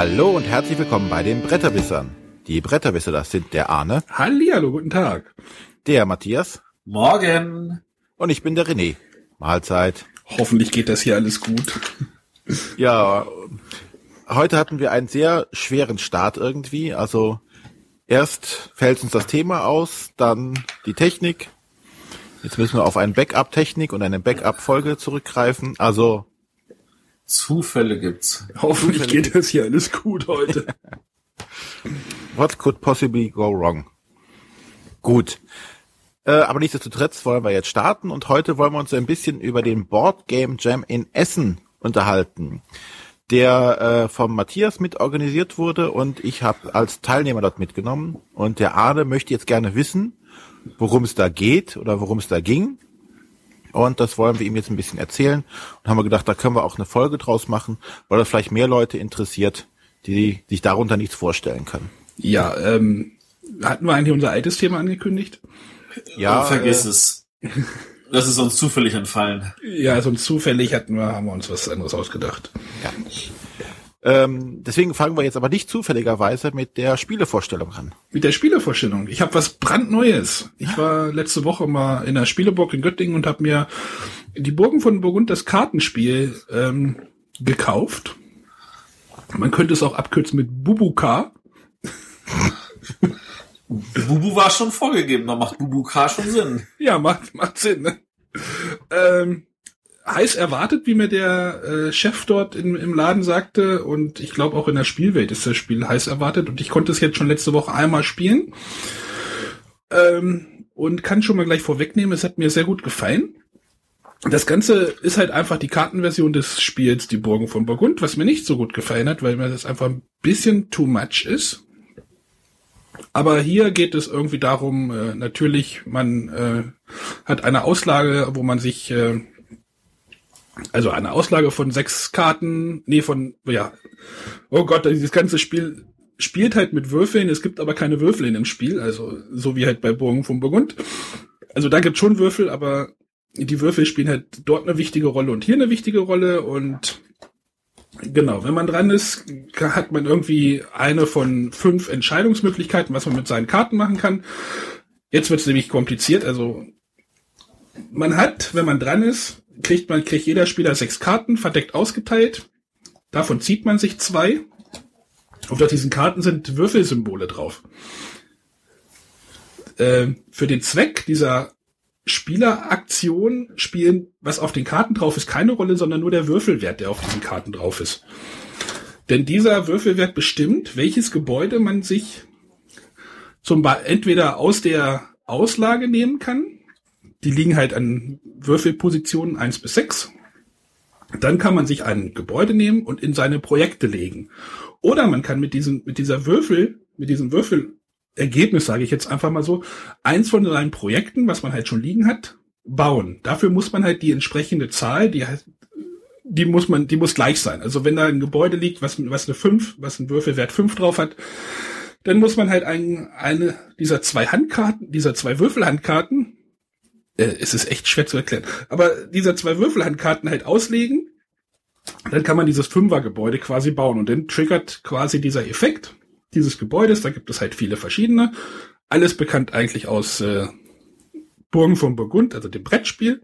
Hallo und herzlich willkommen bei den Bretterwissern. Die Bretterwisser, das sind der Arne, Hallihallo, guten Tag. der Matthias Morgen. und ich bin der René. Mahlzeit. Hoffentlich geht das hier alles gut. Ja, heute hatten wir einen sehr schweren Start irgendwie. Also erst fällt uns das Thema aus, dann die Technik. Jetzt müssen wir auf eine Backup-Technik und eine Backup-Folge zurückgreifen. Also Zufälle gibt's. Hoffentlich geht das hier alles gut heute. What could possibly go wrong? Gut. Äh, aber nichtsdestotrotz wollen wir jetzt starten und heute wollen wir uns ein bisschen über den Board Game Jam in Essen unterhalten, der äh, vom Matthias mit organisiert wurde und ich habe als Teilnehmer dort mitgenommen und der Arne möchte jetzt gerne wissen, worum es da geht oder worum es da ging. Und das wollen wir ihm jetzt ein bisschen erzählen und haben wir gedacht, da können wir auch eine Folge draus machen, weil das vielleicht mehr Leute interessiert, die sich darunter nichts vorstellen können. Ja, ähm, hatten wir eigentlich unser altes Thema angekündigt? Ja, Und vergiss äh, es. Das ist uns zufällig entfallen. Ja, sonst zufällig hatten wir, haben wir uns was anderes ausgedacht. Ja. Ähm, deswegen fangen wir jetzt aber nicht zufälligerweise mit der Spielevorstellung an. Mit der Spielevorstellung. Ich habe was brandneues. Ich war letzte Woche mal in der Spieleburg in Göttingen und habe mir die Burgen von Burgund das Kartenspiel ähm, gekauft. Man könnte es auch abkürzen mit Bubuka. Bubu war schon vorgegeben, da macht Bubu K schon Sinn. Ja, macht, macht Sinn. Ne? Ähm, heiß erwartet, wie mir der äh, Chef dort im, im Laden sagte. Und ich glaube auch in der Spielwelt ist das Spiel heiß erwartet. Und ich konnte es jetzt schon letzte Woche einmal spielen. Ähm, und kann schon mal gleich vorwegnehmen, es hat mir sehr gut gefallen. Das Ganze ist halt einfach die Kartenversion des Spiels Die Burgen von Burgund, was mir nicht so gut gefallen hat, weil mir das einfach ein bisschen too much ist. Aber hier geht es irgendwie darum, äh, natürlich, man äh, hat eine Auslage, wo man sich, äh, also eine Auslage von sechs Karten, nee, von, ja, oh Gott, dieses ganze Spiel spielt halt mit Würfeln, es gibt aber keine Würfel in dem Spiel, also so wie halt bei Burgen von Burgund. Also da gibt schon Würfel, aber die Würfel spielen halt dort eine wichtige Rolle und hier eine wichtige Rolle und Genau, wenn man dran ist, hat man irgendwie eine von fünf Entscheidungsmöglichkeiten, was man mit seinen Karten machen kann. Jetzt wird es nämlich kompliziert. Also man hat, wenn man dran ist, kriegt man kriegt jeder Spieler sechs Karten verdeckt ausgeteilt. Davon zieht man sich zwei. Und auf diesen Karten sind Würfelsymbole drauf. Äh, für den Zweck dieser Spieleraktion spielen, was auf den Karten drauf ist, keine Rolle, sondern nur der Würfelwert, der auf diesen Karten drauf ist. Denn dieser Würfelwert bestimmt, welches Gebäude man sich zum entweder aus der Auslage nehmen kann. Die liegen halt an Würfelpositionen eins bis sechs. Dann kann man sich ein Gebäude nehmen und in seine Projekte legen. Oder man kann mit diesem, mit dieser Würfel, mit diesem Würfelergebnis, sage ich jetzt einfach mal so, eins von seinen Projekten, was man halt schon liegen hat, bauen. Dafür muss man halt die entsprechende Zahl, die die muss man, die muss gleich sein. Also wenn da ein Gebäude liegt, was, was eine 5, was ein Würfelwert 5 drauf hat, dann muss man halt ein, eine dieser zwei Handkarten, dieser zwei Würfelhandkarten, äh, es ist echt schwer zu erklären, aber dieser zwei Würfelhandkarten halt auslegen, dann kann man dieses Fünfergebäude quasi bauen. Und dann triggert quasi dieser Effekt dieses Gebäudes, da gibt es halt viele verschiedene, alles bekannt eigentlich aus äh, Burgen von Burgund, also dem Brettspiel.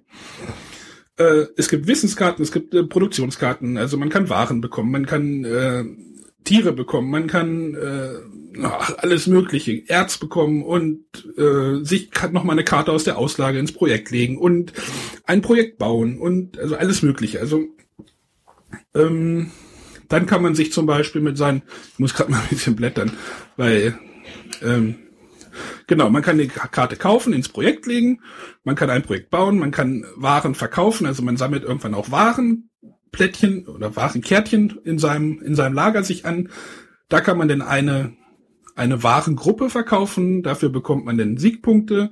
Äh, es gibt Wissenskarten, es gibt äh, Produktionskarten, also man kann Waren bekommen, man kann äh, Tiere bekommen, man kann äh, alles Mögliche, Erz bekommen und äh, sich noch mal eine Karte aus der Auslage ins Projekt legen und ein Projekt bauen und also alles Mögliche. Also ähm, dann kann man sich zum Beispiel mit seinen, ich muss gerade mal ein bisschen blättern, weil ähm, Genau, man kann die Karte kaufen, ins Projekt legen, man kann ein Projekt bauen, man kann Waren verkaufen, also man sammelt irgendwann auch Warenplättchen oder Warenkärtchen in seinem, in seinem Lager sich an. Da kann man dann eine, eine Warengruppe verkaufen, dafür bekommt man dann Siegpunkte,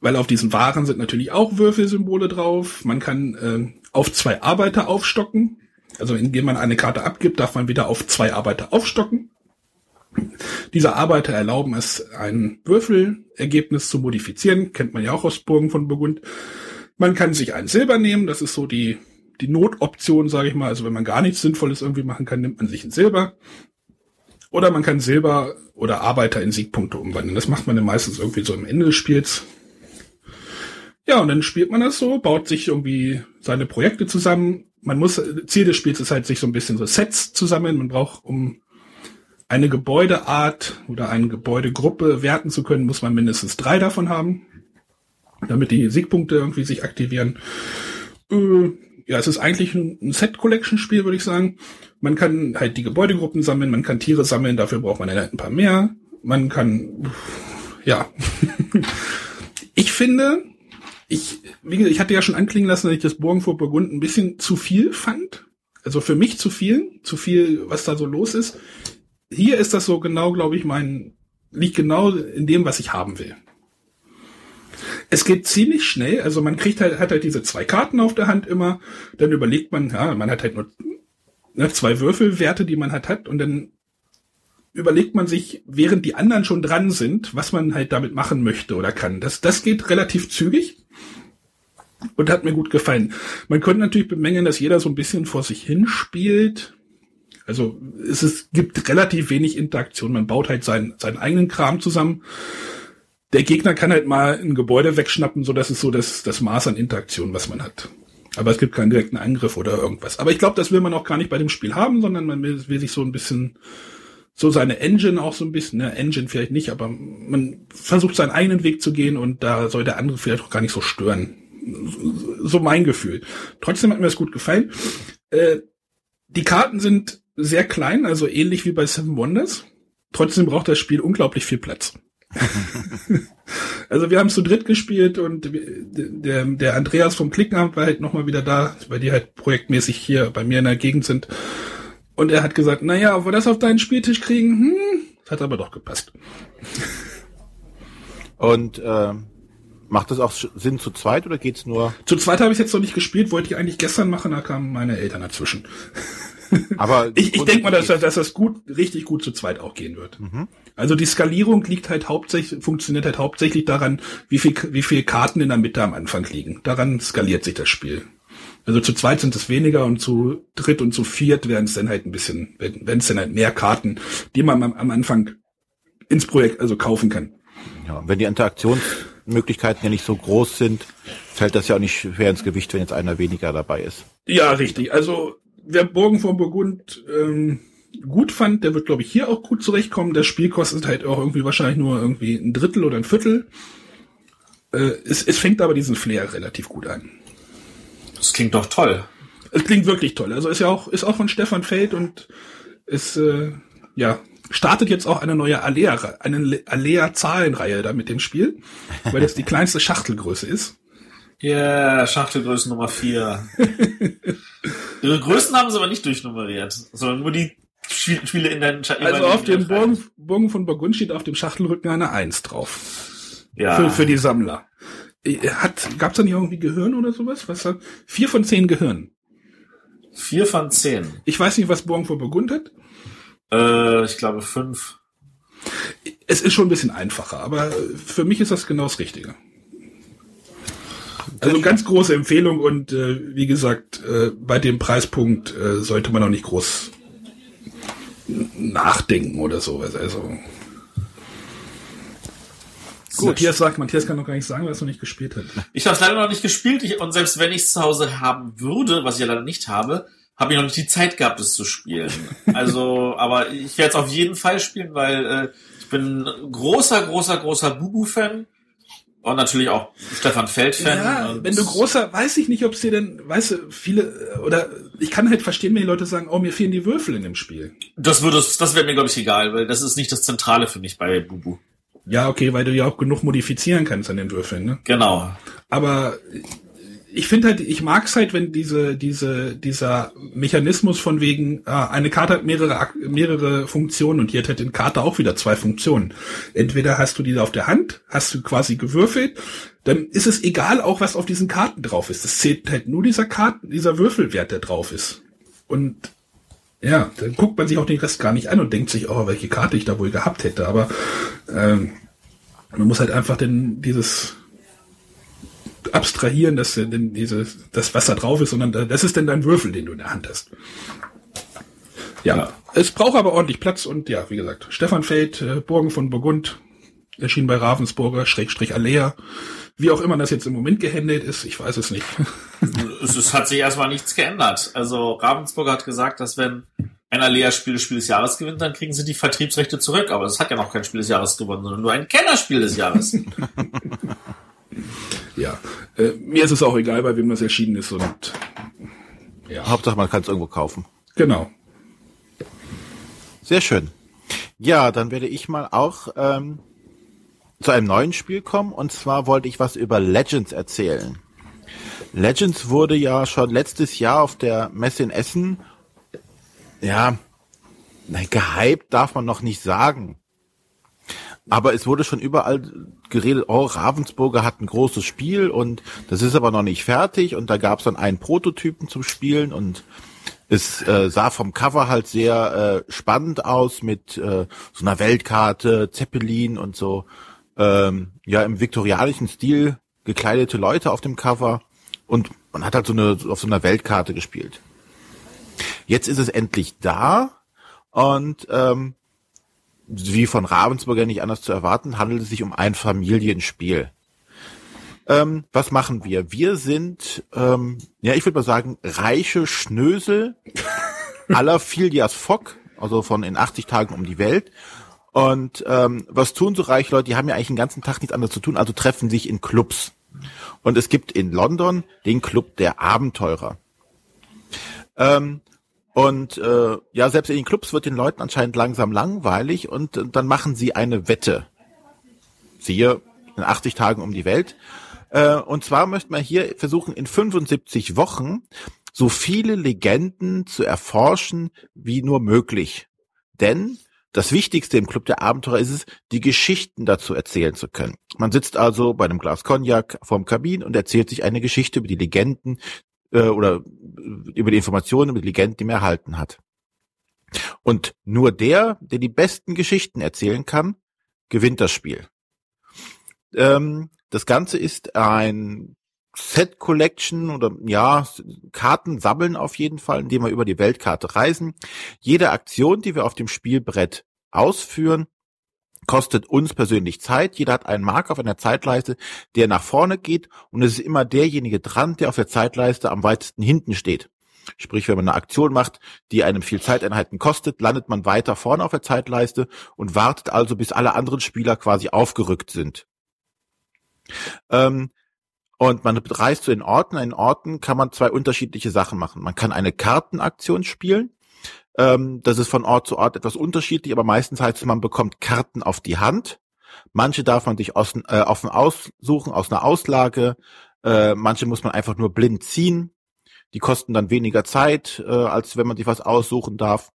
weil auf diesen Waren sind natürlich auch Würfelsymbole drauf. Man kann äh, auf zwei Arbeiter aufstocken, also indem man eine Karte abgibt, darf man wieder auf zwei Arbeiter aufstocken. Diese Arbeiter erlauben es, ein Würfelergebnis zu modifizieren, kennt man ja auch aus Burgen von Burgund. Man kann sich ein Silber nehmen, das ist so die, die Notoption, sage ich mal. Also wenn man gar nichts Sinnvolles irgendwie machen kann, nimmt man sich ein Silber. Oder man kann Silber oder Arbeiter in Siegpunkte umwandeln. Das macht man dann meistens irgendwie so am Ende des Spiels. Ja, und dann spielt man das so, baut sich irgendwie seine Projekte zusammen. Man muss, Ziel des Spiels ist halt, sich so ein bisschen so Sets zu sammeln. Man braucht, um eine Gebäudeart oder eine Gebäudegruppe werten zu können, muss man mindestens drei davon haben, damit die Siegpunkte irgendwie sich aktivieren. Äh, ja, es ist eigentlich ein Set-Collection-Spiel, würde ich sagen. Man kann halt die Gebäudegruppen sammeln, man kann Tiere sammeln, dafür braucht man halt ein paar mehr. Man kann, ja. ich finde, ich, wie gesagt, ich hatte ja schon anklingen lassen, dass ich das Burgen vor Burgund ein bisschen zu viel fand. Also für mich zu viel, zu viel, was da so los ist. Hier ist das so genau, glaube ich, mein, liegt genau in dem, was ich haben will. Es geht ziemlich schnell, also man kriegt halt, hat halt diese zwei Karten auf der Hand immer, dann überlegt man, ja, man hat halt nur ne, zwei Würfelwerte, die man halt hat, und dann überlegt man sich, während die anderen schon dran sind, was man halt damit machen möchte oder kann. Das, das geht relativ zügig und hat mir gut gefallen. Man könnte natürlich bemängeln, dass jeder so ein bisschen vor sich hin spielt. Also es ist, gibt relativ wenig Interaktion. Man baut halt seinen, seinen eigenen Kram zusammen der Gegner kann halt mal ein Gebäude wegschnappen, so dass es so das, das Maß an Interaktion, was man hat. Aber es gibt keinen direkten Angriff oder irgendwas. Aber ich glaube, das will man auch gar nicht bei dem Spiel haben, sondern man will, will sich so ein bisschen, so seine Engine auch so ein bisschen, ne, Engine vielleicht nicht, aber man versucht seinen eigenen Weg zu gehen und da soll der andere vielleicht auch gar nicht so stören. So mein Gefühl. Trotzdem hat mir das gut gefallen. Äh, die Karten sind sehr klein, also ähnlich wie bei Seven Wonders. Trotzdem braucht das Spiel unglaublich viel Platz. also wir haben zu dritt gespielt und der, der Andreas vom Klickenamt war halt nochmal wieder da, weil die halt projektmäßig hier bei mir in der Gegend sind. Und er hat gesagt, naja, ob wir das auf deinen Spieltisch kriegen, hm, hat aber doch gepasst. Und äh, macht das auch Sinn zu zweit oder geht's nur? Zu zweit habe ich jetzt noch nicht gespielt, wollte ich eigentlich gestern machen, da kamen meine Eltern dazwischen. Aber ich, ich denke mal, dass, dass das gut, richtig gut zu zweit auch gehen wird. Mhm. Also die Skalierung liegt halt hauptsächlich, funktioniert halt hauptsächlich daran, wie viel, wie viel Karten in der Mitte am Anfang liegen. Daran skaliert sich das Spiel. Also zu zweit sind es weniger und zu dritt und zu viert werden es dann halt ein bisschen, wenn es dann halt mehr Karten, die man am, am Anfang ins Projekt also kaufen kann. Ja, wenn die Interaktionsmöglichkeiten ja nicht so groß sind, fällt das ja auch nicht schwer ins Gewicht, wenn jetzt einer weniger dabei ist. Ja, richtig. Also wer Burgen von Burgund ähm, gut fand, der wird, glaube ich, hier auch gut zurechtkommen. Das Spiel kostet halt auch irgendwie wahrscheinlich nur irgendwie ein Drittel oder ein Viertel. Äh, es, es fängt aber diesen Flair relativ gut an. Das klingt doch toll. Es klingt wirklich toll. Also ist ja auch, ist auch von Stefan Feld und ist, äh, ja, startet jetzt auch eine neue Alea, eine Alea-Zahlenreihe da mit dem Spiel, weil das die kleinste Schachtelgröße ist. Ja, yeah, Schachtelgröße Nummer vier. Ihre Größen haben sie aber nicht durchnummeriert, sondern nur die Spiele in deinen Schatten. Also auf dem Bogen, Bogen von Burgund steht auf dem Schachtelrücken eine Eins drauf. Ja. Für, für die Sammler. Äh, hat, gab's da nicht irgendwie Gehirn oder sowas? Was hat? Vier von zehn Gehirn. Vier von zehn. Ich weiß nicht, was Bogen von Burgund hat. Äh, ich glaube fünf. Es ist schon ein bisschen einfacher, aber für mich ist das genau das Richtige. Also ganz große Empfehlung und äh, wie gesagt, äh, bei dem Preispunkt äh, sollte man auch nicht groß nachdenken oder sowas. Also Gut. Matthias sagt, Matthias kann noch gar nicht sagen, weil er es noch nicht gespielt hat. Ich habe es leider noch nicht gespielt ich, und selbst wenn ich es zu Hause haben würde, was ich ja leider nicht habe, habe ich noch nicht die Zeit gehabt, es zu spielen. Also, aber ich werde es auf jeden Fall spielen, weil äh, ich bin großer, großer, großer Bubu-Fan und natürlich auch Stefan Feld-Fan. Ja, wenn du großer, weiß ich nicht, ob es dir denn, weißt du, viele, oder ich kann halt verstehen, wenn die Leute sagen, oh, mir fehlen die Würfel in dem Spiel. Das würde, das wäre mir, glaube ich, egal, weil das ist nicht das Zentrale für mich bei Bubu. Ja, okay, weil du ja auch genug modifizieren kannst an den Würfeln, ne? Genau. Aber ich finde halt, ich mag es halt, wenn diese, diese, dieser Mechanismus von wegen, ah, eine Karte hat mehrere, mehrere Funktionen und hier hat halt in Karte auch wieder zwei Funktionen. Entweder hast du diese auf der Hand, hast du quasi gewürfelt, dann ist es egal auch, was auf diesen Karten drauf ist. Es zählt halt nur dieser Karten, dieser Würfelwert, der drauf ist. Und ja, dann guckt man sich auch den Rest gar nicht an und denkt sich, oh, welche Karte ich da wohl gehabt hätte. Aber ähm, man muss halt einfach denn dieses abstrahieren, dass äh, denn diese, das, was da drauf ist, sondern das ist denn dein Würfel, den du in der Hand hast. Ja, ja. es braucht aber ordentlich Platz und ja, wie gesagt, Stefan Feld, äh, Burgen von Burgund, erschien bei Ravensburger, Schrägstrich Alea. Wie auch immer das jetzt im Moment gehändelt ist, ich weiß es nicht. es, es hat sich erstmal nichts geändert. Also Ravensburger hat gesagt, dass wenn ein Alea-Spiel Spiel des Jahres gewinnt, dann kriegen sie die Vertriebsrechte zurück. Aber es hat ja noch kein Spiel des Jahres gewonnen, sondern nur ein Kennerspiel des Jahres. ja, äh, mir ist es auch egal, bei wem das erschienen ist und ja. Hauptsache, man kann es irgendwo kaufen. Genau. Sehr schön. Ja, dann werde ich mal auch ähm, zu einem neuen Spiel kommen. Und zwar wollte ich was über Legends erzählen. Legends wurde ja schon letztes Jahr auf der Messe in Essen, ja, nein, gehypt darf man noch nicht sagen. Aber es wurde schon überall geredet, oh, Ravensburger hat ein großes Spiel und das ist aber noch nicht fertig und da gab es dann einen Prototypen zum Spielen und es äh, sah vom Cover halt sehr äh, spannend aus mit äh, so einer Weltkarte, Zeppelin und so ähm, ja im viktorianischen Stil gekleidete Leute auf dem Cover und man hat halt so eine auf so einer Weltkarte gespielt. Jetzt ist es endlich da und ähm, wie von Ravensburger nicht anders zu erwarten, handelt es sich um ein Familienspiel. Ähm, was machen wir? Wir sind, ähm, ja, ich würde mal sagen, reiche Schnösel aller Filias Fock, also von in 80 Tagen um die Welt. Und ähm, was tun so reiche Leute? Die haben ja eigentlich den ganzen Tag nichts anderes zu tun, also treffen sich in Clubs. Und es gibt in London den Club der Abenteurer. Ähm, und äh, ja, selbst in den Clubs wird den Leuten anscheinend langsam langweilig und, und dann machen sie eine Wette. Siehe in 80 Tagen um die Welt. Äh, und zwar möchte man hier versuchen, in 75 Wochen so viele Legenden zu erforschen wie nur möglich. Denn das Wichtigste im Club der Abenteurer ist es, die Geschichten dazu erzählen zu können. Man sitzt also bei einem Glas Cognac vorm Kabin und erzählt sich eine Geschichte über die Legenden äh, oder über die Informationen über die Legenden, die man erhalten hat. Und nur der, der die besten Geschichten erzählen kann, gewinnt das Spiel. Ähm, das Ganze ist ein Set Collection oder ja, Karten sammeln auf jeden Fall, indem wir über die Weltkarte reisen. Jede Aktion, die wir auf dem Spielbrett ausführen, kostet uns persönlich Zeit. Jeder hat einen Marker auf einer Zeitleiste, der nach vorne geht und es ist immer derjenige dran, der auf der Zeitleiste am weitesten hinten steht. Sprich, wenn man eine Aktion macht, die einem viel Zeiteinheiten kostet, landet man weiter vorne auf der Zeitleiste und wartet also, bis alle anderen Spieler quasi aufgerückt sind. Ähm, und man reist zu den Orten. In Orten kann man zwei unterschiedliche Sachen machen. Man kann eine Kartenaktion spielen. Ähm, das ist von Ort zu Ort etwas unterschiedlich, aber meistens heißt es, man bekommt Karten auf die Hand. Manche darf man sich aus, äh, offen aussuchen, aus einer Auslage. Äh, manche muss man einfach nur blind ziehen. Die kosten dann weniger Zeit, äh, als wenn man sich was aussuchen darf.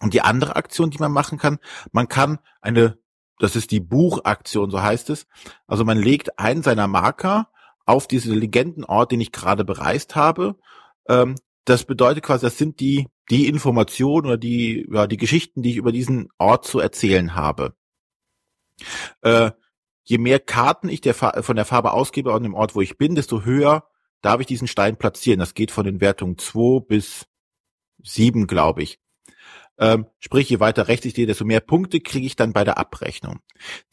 Und die andere Aktion, die man machen kann, man kann eine das ist die Buchaktion, so heißt es. Also man legt einen seiner Marker auf diesen Legendenort, den ich gerade bereist habe. Ähm, das bedeutet quasi, das sind die, die Informationen oder die, ja, die Geschichten, die ich über diesen Ort zu erzählen habe. Äh, je mehr Karten ich der, von der Farbe ausgebe an dem Ort, wo ich bin, desto höher darf ich diesen Stein platzieren. Das geht von den Wertungen 2 bis 7, glaube ich. Ähm, sprich, je weiter rechts ich gehe, desto mehr Punkte kriege ich dann bei der Abrechnung.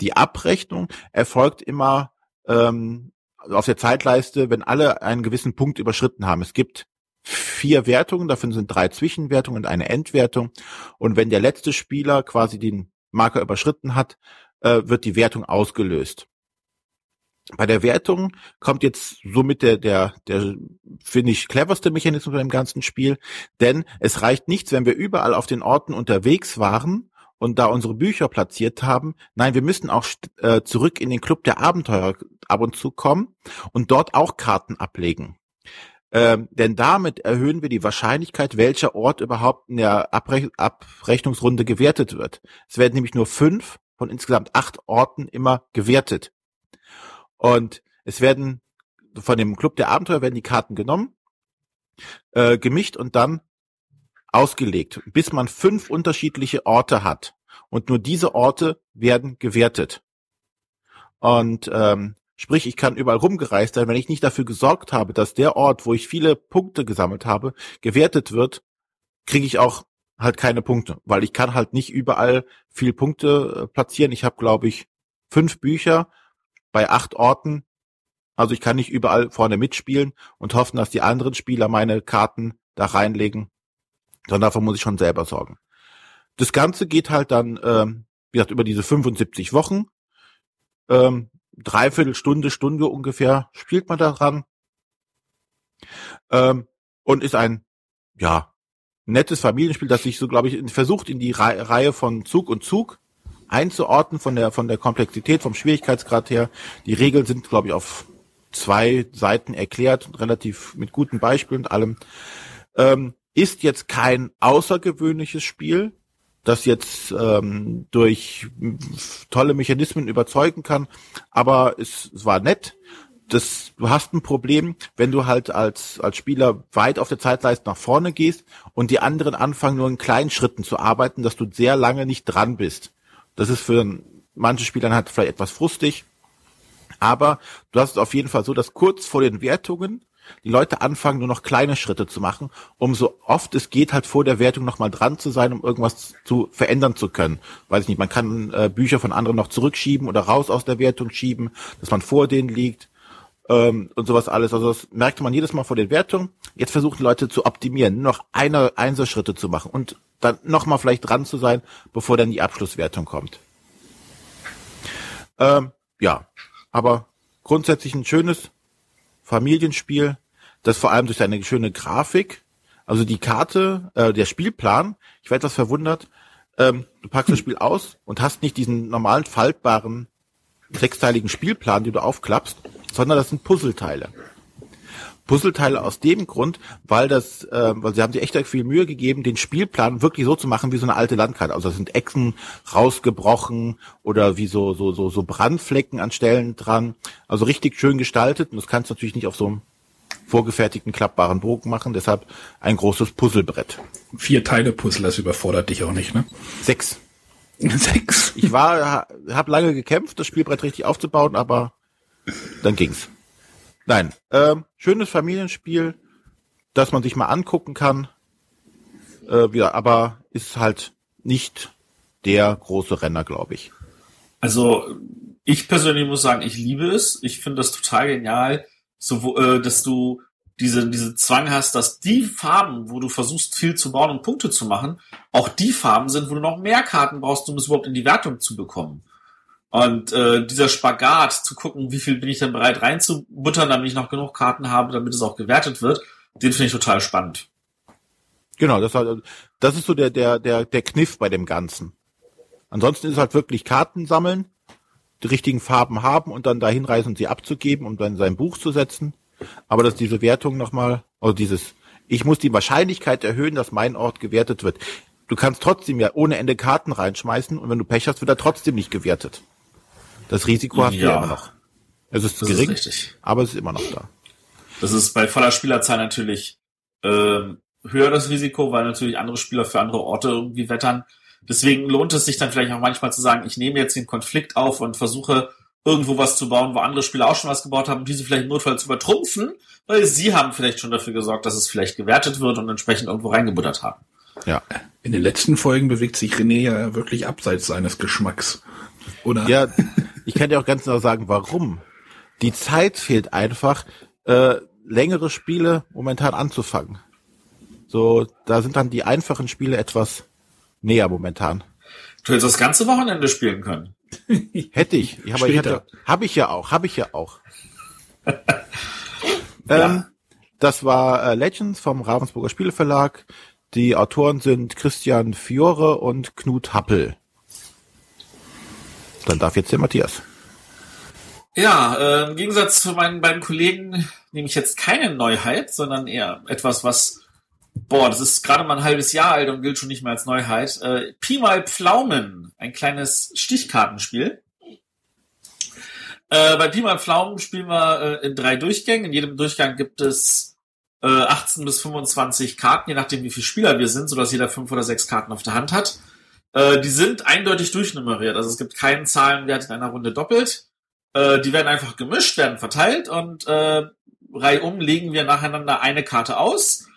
Die Abrechnung erfolgt immer ähm, auf der Zeitleiste, wenn alle einen gewissen Punkt überschritten haben. Es gibt vier Wertungen, davon sind drei Zwischenwertungen und eine Endwertung. Und wenn der letzte Spieler quasi den Marker überschritten hat, äh, wird die Wertung ausgelöst. Bei der Wertung kommt jetzt somit der, der, der, finde ich, cleverste Mechanismus beim ganzen Spiel, denn es reicht nichts, wenn wir überall auf den Orten unterwegs waren und da unsere Bücher platziert haben. Nein, wir müssen auch äh, zurück in den Club der Abenteuer ab und zu kommen und dort auch Karten ablegen. Ähm, denn damit erhöhen wir die Wahrscheinlichkeit, welcher Ort überhaupt in der Abrech Abrechnungsrunde gewertet wird. Es werden nämlich nur fünf von insgesamt acht Orten immer gewertet. Und es werden von dem Club der Abenteuer werden die Karten genommen, äh, gemischt und dann ausgelegt, bis man fünf unterschiedliche Orte hat. Und nur diese Orte werden gewertet. Und ähm, Sprich, ich kann überall rumgereist sein. Wenn ich nicht dafür gesorgt habe, dass der Ort, wo ich viele Punkte gesammelt habe, gewertet wird, kriege ich auch halt keine Punkte, weil ich kann halt nicht überall viel Punkte äh, platzieren. Ich habe, glaube ich, fünf Bücher bei acht Orten. Also ich kann nicht überall vorne mitspielen und hoffen, dass die anderen Spieler meine Karten da reinlegen, sondern davon muss ich schon selber sorgen. Das Ganze geht halt dann, ähm, wie gesagt, über diese 75 Wochen. Ähm, dreiviertel Stunde, Stunde ungefähr spielt man daran. Ähm, und ist ein, ja, nettes Familienspiel, das sich so, glaube ich, versucht in die Re Reihe von Zug und Zug einzuordnen, von der, von der Komplexität, vom Schwierigkeitsgrad her. Die Regeln sind, glaube ich, auf zwei Seiten erklärt, relativ mit guten Beispielen und allem. Ähm, ist jetzt kein außergewöhnliches Spiel, das jetzt ähm, durch tolle Mechanismen überzeugen kann, aber es, es war nett. Das, du hast ein Problem, wenn du halt als, als Spieler weit auf der Zeitleiste nach vorne gehst und die anderen anfangen nur in kleinen Schritten zu arbeiten, dass du sehr lange nicht dran bist. Das ist für manche Spieler halt vielleicht etwas frustig. Aber du hast es auf jeden Fall so, dass kurz vor den Wertungen die Leute anfangen, nur noch kleine Schritte zu machen, um so oft es geht, halt vor der Wertung nochmal dran zu sein, um irgendwas zu verändern zu können. Weiß ich nicht, man kann äh, Bücher von anderen noch zurückschieben oder raus aus der Wertung schieben, dass man vor denen liegt ähm, und sowas alles. Also das merkte man jedes Mal vor den Wertungen. Jetzt versuchen Leute zu optimieren, nur noch eine Einzelschritte zu machen und dann nochmal vielleicht dran zu sein, bevor dann die Abschlusswertung kommt. Ähm, ja, aber grundsätzlich ein schönes Familienspiel, das vor allem durch seine schöne Grafik, also die Karte, äh, der Spielplan, ich war etwas verwundert, ähm, du packst das Spiel aus und hast nicht diesen normalen faltbaren sechsteiligen Spielplan, den du aufklappst, sondern das sind Puzzleteile. Puzzleteile aus dem Grund, weil das, äh, weil sie haben sich echt viel Mühe gegeben, den Spielplan wirklich so zu machen wie so eine alte Landkarte. Also da sind Echsen rausgebrochen oder wie so so so so Brandflecken an Stellen dran. Also richtig schön gestaltet. Und das kannst du natürlich nicht auf so einem vorgefertigten klappbaren Bogen machen. Deshalb ein großes Puzzlebrett. Vier Teile Puzzle, das überfordert dich auch nicht, ne? Sechs. Sechs. Ich war, habe lange gekämpft, das Spielbrett richtig aufzubauen, aber dann ging's. Nein, ähm, schönes Familienspiel, das man sich mal angucken kann. Äh, ja, aber ist halt nicht der große Renner, glaube ich. Also ich persönlich muss sagen, ich liebe es. Ich finde das total genial, so, äh, dass du diese, diese Zwang hast, dass die Farben, wo du versuchst, viel zu bauen und Punkte zu machen, auch die Farben sind, wo du noch mehr Karten brauchst, um es überhaupt in die Wertung zu bekommen. Und äh, dieser Spagat, zu gucken, wie viel bin ich denn bereit reinzubuttern, damit ich noch genug Karten habe, damit es auch gewertet wird, den finde ich total spannend. Genau, das, das ist so der, der, der, der Kniff bei dem Ganzen. Ansonsten ist halt wirklich Karten sammeln, die richtigen Farben haben und dann dahin reisen sie abzugeben, um dann sein Buch zu setzen. Aber dass diese Wertung nochmal, also dieses, ich muss die Wahrscheinlichkeit erhöhen, dass mein Ort gewertet wird. Du kannst trotzdem ja ohne Ende Karten reinschmeißen und wenn du Pech hast, wird er trotzdem nicht gewertet. Das Risiko hast ja. du ja immer noch. Es ist das gering, ist aber es ist immer noch da. Das ist bei voller Spielerzahl natürlich ähm, höher das Risiko, weil natürlich andere Spieler für andere Orte irgendwie wettern. Deswegen lohnt es sich dann vielleicht auch manchmal zu sagen, ich nehme jetzt den Konflikt auf und versuche irgendwo was zu bauen, wo andere Spieler auch schon was gebaut haben, diese vielleicht notfalls übertrumpfen, weil sie haben vielleicht schon dafür gesorgt, dass es vielleicht gewertet wird und entsprechend irgendwo reingebuttert haben. Ja. In den letzten Folgen bewegt sich René ja wirklich abseits seines Geschmacks. Oder? Ja, ich kann dir auch ganz genau sagen, warum. Die Zeit fehlt einfach, äh, längere Spiele momentan anzufangen. So, da sind dann die einfachen Spiele etwas näher momentan. Du hättest das ganze Wochenende spielen können. Hätte ich. ich aber ich hatte, hab ich ja auch, habe ich ja auch. ähm, das war äh, Legends vom Ravensburger Spieleverlag. Die Autoren sind Christian Fiore und Knut Happel. Dann darf jetzt der Matthias. Ja, äh, im Gegensatz zu meinen beiden Kollegen nehme ich jetzt keine Neuheit, sondern eher etwas, was, boah, das ist gerade mal ein halbes Jahr alt und gilt schon nicht mehr als Neuheit. Äh, Pi mal Pflaumen, ein kleines Stichkartenspiel. Äh, bei Pi mal Pflaumen spielen wir äh, in drei Durchgängen. In jedem Durchgang gibt es äh, 18 bis 25 Karten, je nachdem wie viele Spieler wir sind, sodass jeder fünf oder sechs Karten auf der Hand hat. Äh, die sind eindeutig durchnummeriert. Also es gibt keinen Zahlenwert in einer Runde doppelt. Äh, die werden einfach gemischt, werden verteilt und äh, reihum legen wir nacheinander eine Karte aus.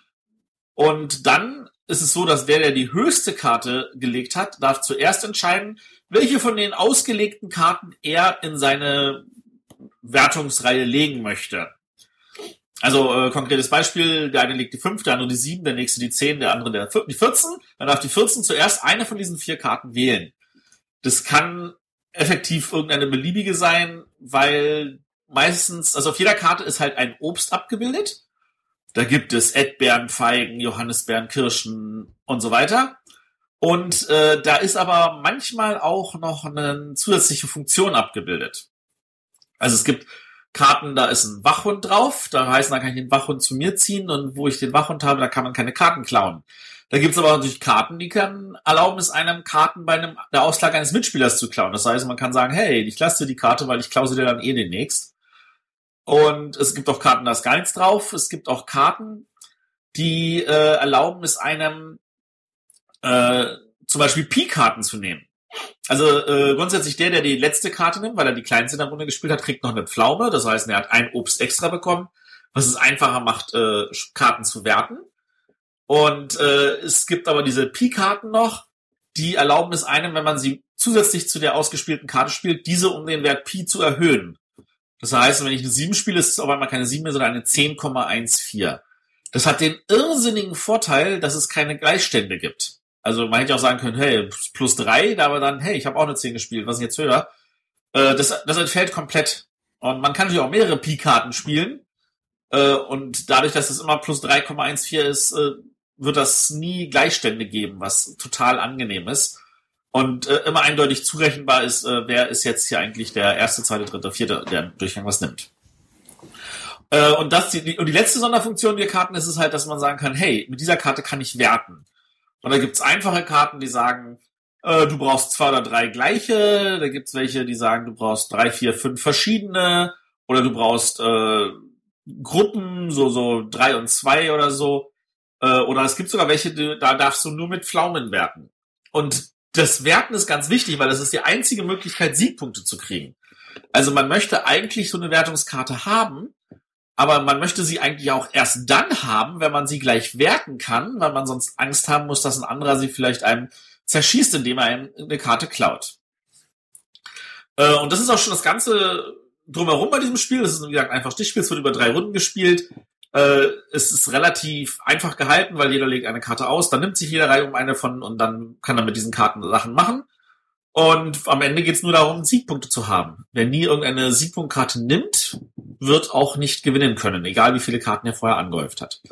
Und dann ist es so, dass der, der die höchste Karte gelegt hat, darf zuerst entscheiden, welche von den ausgelegten Karten er in seine Wertungsreihe legen möchte. Also äh, konkretes Beispiel, der eine legt die 5, der andere die 7, der nächste die 10, der andere der, die 14. Dann darf die 14 zuerst eine von diesen vier Karten wählen. Das kann effektiv irgendeine beliebige sein, weil meistens, also auf jeder Karte ist halt ein Obst abgebildet. Da gibt es Erdbeeren, Feigen, Johannisbeeren, Kirschen und so weiter. Und äh, da ist aber manchmal auch noch eine zusätzliche Funktion abgebildet. Also es gibt Karten, da ist ein Wachhund drauf, da heißt, da kann ich den Wachhund zu mir ziehen und wo ich den Wachhund habe, da kann man keine Karten klauen. Da gibt's aber natürlich Karten, die können erlauben es einem Karten bei einem der Auslage eines Mitspielers zu klauen. Das heißt, man kann sagen, hey, ich lasse dir die Karte, weil ich klaue sie dir dann eh demnächst. Und es gibt auch Karten, da ist gar nichts drauf. Es gibt auch Karten, die äh, erlauben es einem äh, zum Beispiel Pi-Karten zu nehmen. Also äh, grundsätzlich der, der die letzte Karte nimmt, weil er die kleinste in der Runde gespielt hat, kriegt noch eine Pflaume. Das heißt, er hat ein Obst extra bekommen, was es einfacher macht, äh, Karten zu werten. Und äh, es gibt aber diese Pi-Karten noch, die erlauben es einem, wenn man sie zusätzlich zu der ausgespielten Karte spielt, diese um den Wert Pi zu erhöhen. Das heißt, wenn ich eine 7 spiele, ist es auf einmal keine 7 mehr, sondern eine 10,14. Das hat den irrsinnigen Vorteil, dass es keine Gleichstände gibt. Also man hätte auch sagen können, hey, plus drei, aber dann, hey, ich habe auch eine 10 gespielt, was ist jetzt höher? Äh, das, das entfällt komplett. Und man kann natürlich auch mehrere Pi-Karten spielen. Äh, und dadurch, dass es immer plus 3,14 ist, äh, wird das nie Gleichstände geben, was total angenehm ist. Und äh, immer eindeutig zurechenbar ist, äh, wer ist jetzt hier eigentlich der erste, zweite, dritte, vierte, der Durchgang was nimmt. Äh, und, das, die, und die letzte Sonderfunktion der Karten ist es halt, dass man sagen kann, hey, mit dieser Karte kann ich werten. Und da gibt's einfache Karten, die sagen, äh, du brauchst zwei oder drei gleiche. Da gibt's welche, die sagen, du brauchst drei, vier, fünf verschiedene. Oder du brauchst äh, Gruppen, so, so drei und zwei oder so. Äh, oder es gibt sogar welche, da darfst du nur mit Pflaumen werten. Und das Werten ist ganz wichtig, weil das ist die einzige Möglichkeit, Siegpunkte zu kriegen. Also man möchte eigentlich so eine Wertungskarte haben, aber man möchte sie eigentlich auch erst dann haben, wenn man sie gleich werten kann, weil man sonst Angst haben muss, dass ein anderer sie vielleicht einem zerschießt, indem er einem eine Karte klaut. Äh, und das ist auch schon das Ganze drumherum bei diesem Spiel. Das ist, wie gesagt, einfach Stichspiel. Es wird über drei Runden gespielt. Äh, es ist relativ einfach gehalten, weil jeder legt eine Karte aus, dann nimmt sich jeder Reihe um eine von und dann kann er mit diesen Karten Sachen machen. Und am Ende geht es nur darum, Siegpunkte zu haben. Wer nie irgendeine Siegpunktkarte nimmt, wird auch nicht gewinnen können, egal wie viele Karten er vorher angehäuft hat.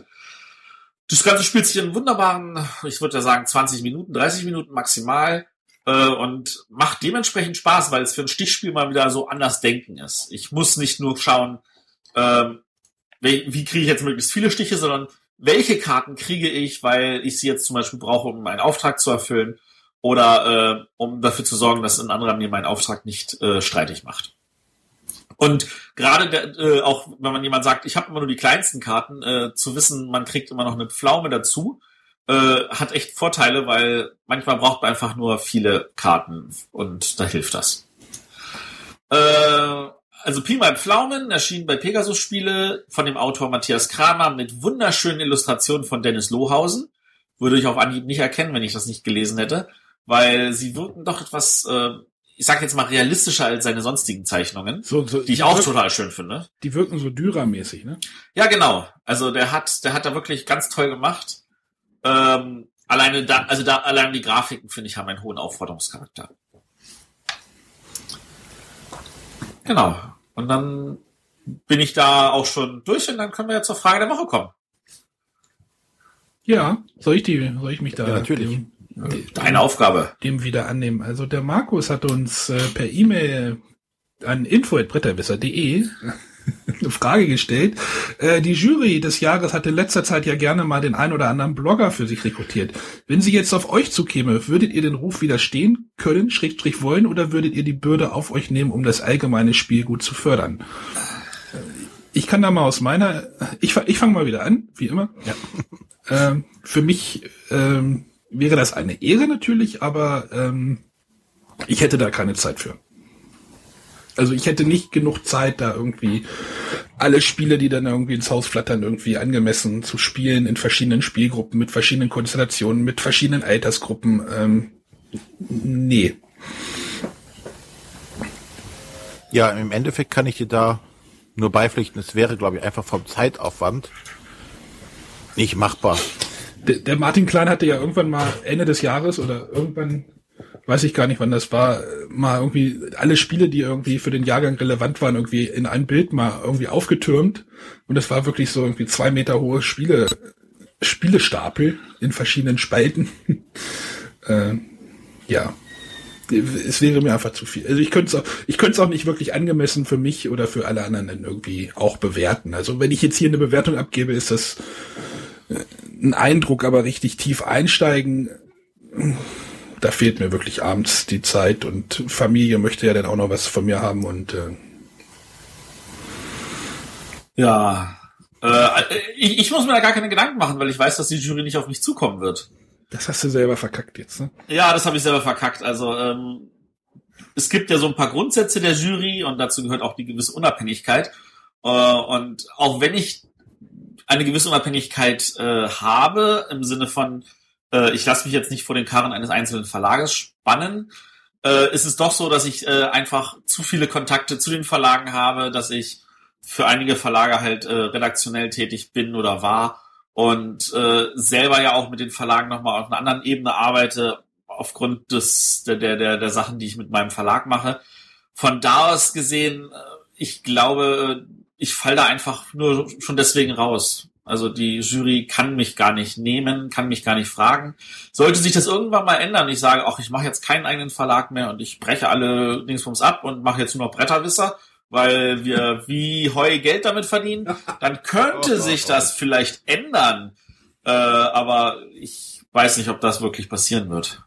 Das Ganze spielt sich in wunderbaren, ich würde ja sagen 20 Minuten, 30 Minuten maximal äh, und macht dementsprechend Spaß, weil es für ein Stichspiel mal wieder so anders denken ist. Ich muss nicht nur schauen, wie, wie kriege ich jetzt möglichst viele Stiche, sondern welche Karten kriege ich, weil ich sie jetzt zum Beispiel brauche, um meinen Auftrag zu erfüllen oder äh, um dafür zu sorgen, dass ein anderer mir meinen Auftrag nicht äh, streitig macht. Und gerade der, äh, auch wenn man jemand sagt, ich habe immer nur die kleinsten Karten, äh, zu wissen, man kriegt immer noch eine Pflaume dazu, äh, hat echt Vorteile, weil manchmal braucht man einfach nur viele Karten und da hilft das. Äh, also Pi mal Pflaumen erschien bei Pegasus Spiele von dem Autor Matthias Kramer mit wunderschönen Illustrationen von Dennis Lohausen. Würde ich auf Anhieb nicht erkennen, wenn ich das nicht gelesen hätte weil sie wirken doch etwas, äh, ich sag jetzt mal realistischer als seine sonstigen Zeichnungen, so, so, die ich auch wirken, total schön finde. Die wirken so Dürer-mäßig, ne? Ja, genau. Also der hat, der hat da wirklich ganz toll gemacht. Ähm, alleine da, also da, allein die Grafiken finde ich haben einen hohen Aufforderungscharakter. Genau. Und dann bin ich da auch schon durch und dann können wir jetzt zur Frage der Woche kommen. Ja, soll ich die, soll ich mich da ja, natürlich. Dem, Deine Aufgabe. Dem wieder annehmen. Also der Markus hat uns äh, per E-Mail an info.bretterwisser.de eine Frage gestellt. Äh, die Jury des Jahres hat in letzter Zeit ja gerne mal den ein oder anderen Blogger für sich rekrutiert. Wenn sie jetzt auf euch zukäme, würdet ihr den Ruf widerstehen können, Schrägstrich wollen, oder würdet ihr die Bürde auf euch nehmen, um das allgemeine Spiel gut zu fördern? Ich kann da mal aus meiner, ich, ich fange mal wieder an, wie immer. Ja. Ähm, für mich ähm, wäre das eine Ehre natürlich, aber ähm, ich hätte da keine Zeit für. Also ich hätte nicht genug Zeit, da irgendwie alle Spiele, die dann irgendwie ins Haus flattern, irgendwie angemessen zu spielen in verschiedenen Spielgruppen, mit verschiedenen Konstellationen, mit verschiedenen Altersgruppen. Ähm, nee. Ja, im Endeffekt kann ich dir da nur beipflichten. Es wäre, glaube ich, einfach vom Zeitaufwand nicht machbar. Der, der Martin Klein hatte ja irgendwann mal Ende des Jahres oder irgendwann weiß ich gar nicht, wann das war, mal irgendwie alle Spiele, die irgendwie für den Jahrgang relevant waren, irgendwie in ein Bild mal irgendwie aufgetürmt. Und das war wirklich so irgendwie zwei Meter hohe Spiele, Spielestapel in verschiedenen Spalten. äh, ja. Es wäre mir einfach zu viel. Also ich könnte es auch, ich könnte es auch nicht wirklich angemessen für mich oder für alle anderen irgendwie auch bewerten. Also wenn ich jetzt hier eine Bewertung abgebe, ist das äh, ein Eindruck, aber richtig tief einsteigen da fehlt mir wirklich abends die Zeit und Familie möchte ja dann auch noch was von mir haben und äh ja, äh, ich, ich muss mir da gar keine Gedanken machen, weil ich weiß, dass die Jury nicht auf mich zukommen wird. Das hast du selber verkackt jetzt, ne? Ja, das habe ich selber verkackt. Also ähm, es gibt ja so ein paar Grundsätze der Jury und dazu gehört auch die gewisse Unabhängigkeit. Äh, und auch wenn ich eine gewisse Unabhängigkeit äh, habe, im Sinne von, äh, ich lasse mich jetzt nicht vor den Karren eines einzelnen Verlages spannen, äh, ist es doch so, dass ich äh, einfach zu viele Kontakte zu den Verlagen habe, dass ich für einige Verlage halt äh, redaktionell tätig bin oder war und äh, selber ja auch mit den Verlagen nochmal auf einer anderen Ebene arbeite, aufgrund des der, der, der, Sachen, die ich mit meinem Verlag mache. Von da aus gesehen, äh, ich glaube, ich fall da einfach nur schon deswegen raus. Also die Jury kann mich gar nicht nehmen, kann mich gar nicht fragen. Sollte sich das irgendwann mal ändern, ich sage, ach, ich mache jetzt keinen eigenen Verlag mehr und ich breche alle Dingsbums ab und mache jetzt nur noch Bretterwisser, weil wir wie Heu Geld damit verdienen, dann könnte oh, sich das vielleicht ändern. Äh, aber ich weiß nicht, ob das wirklich passieren wird.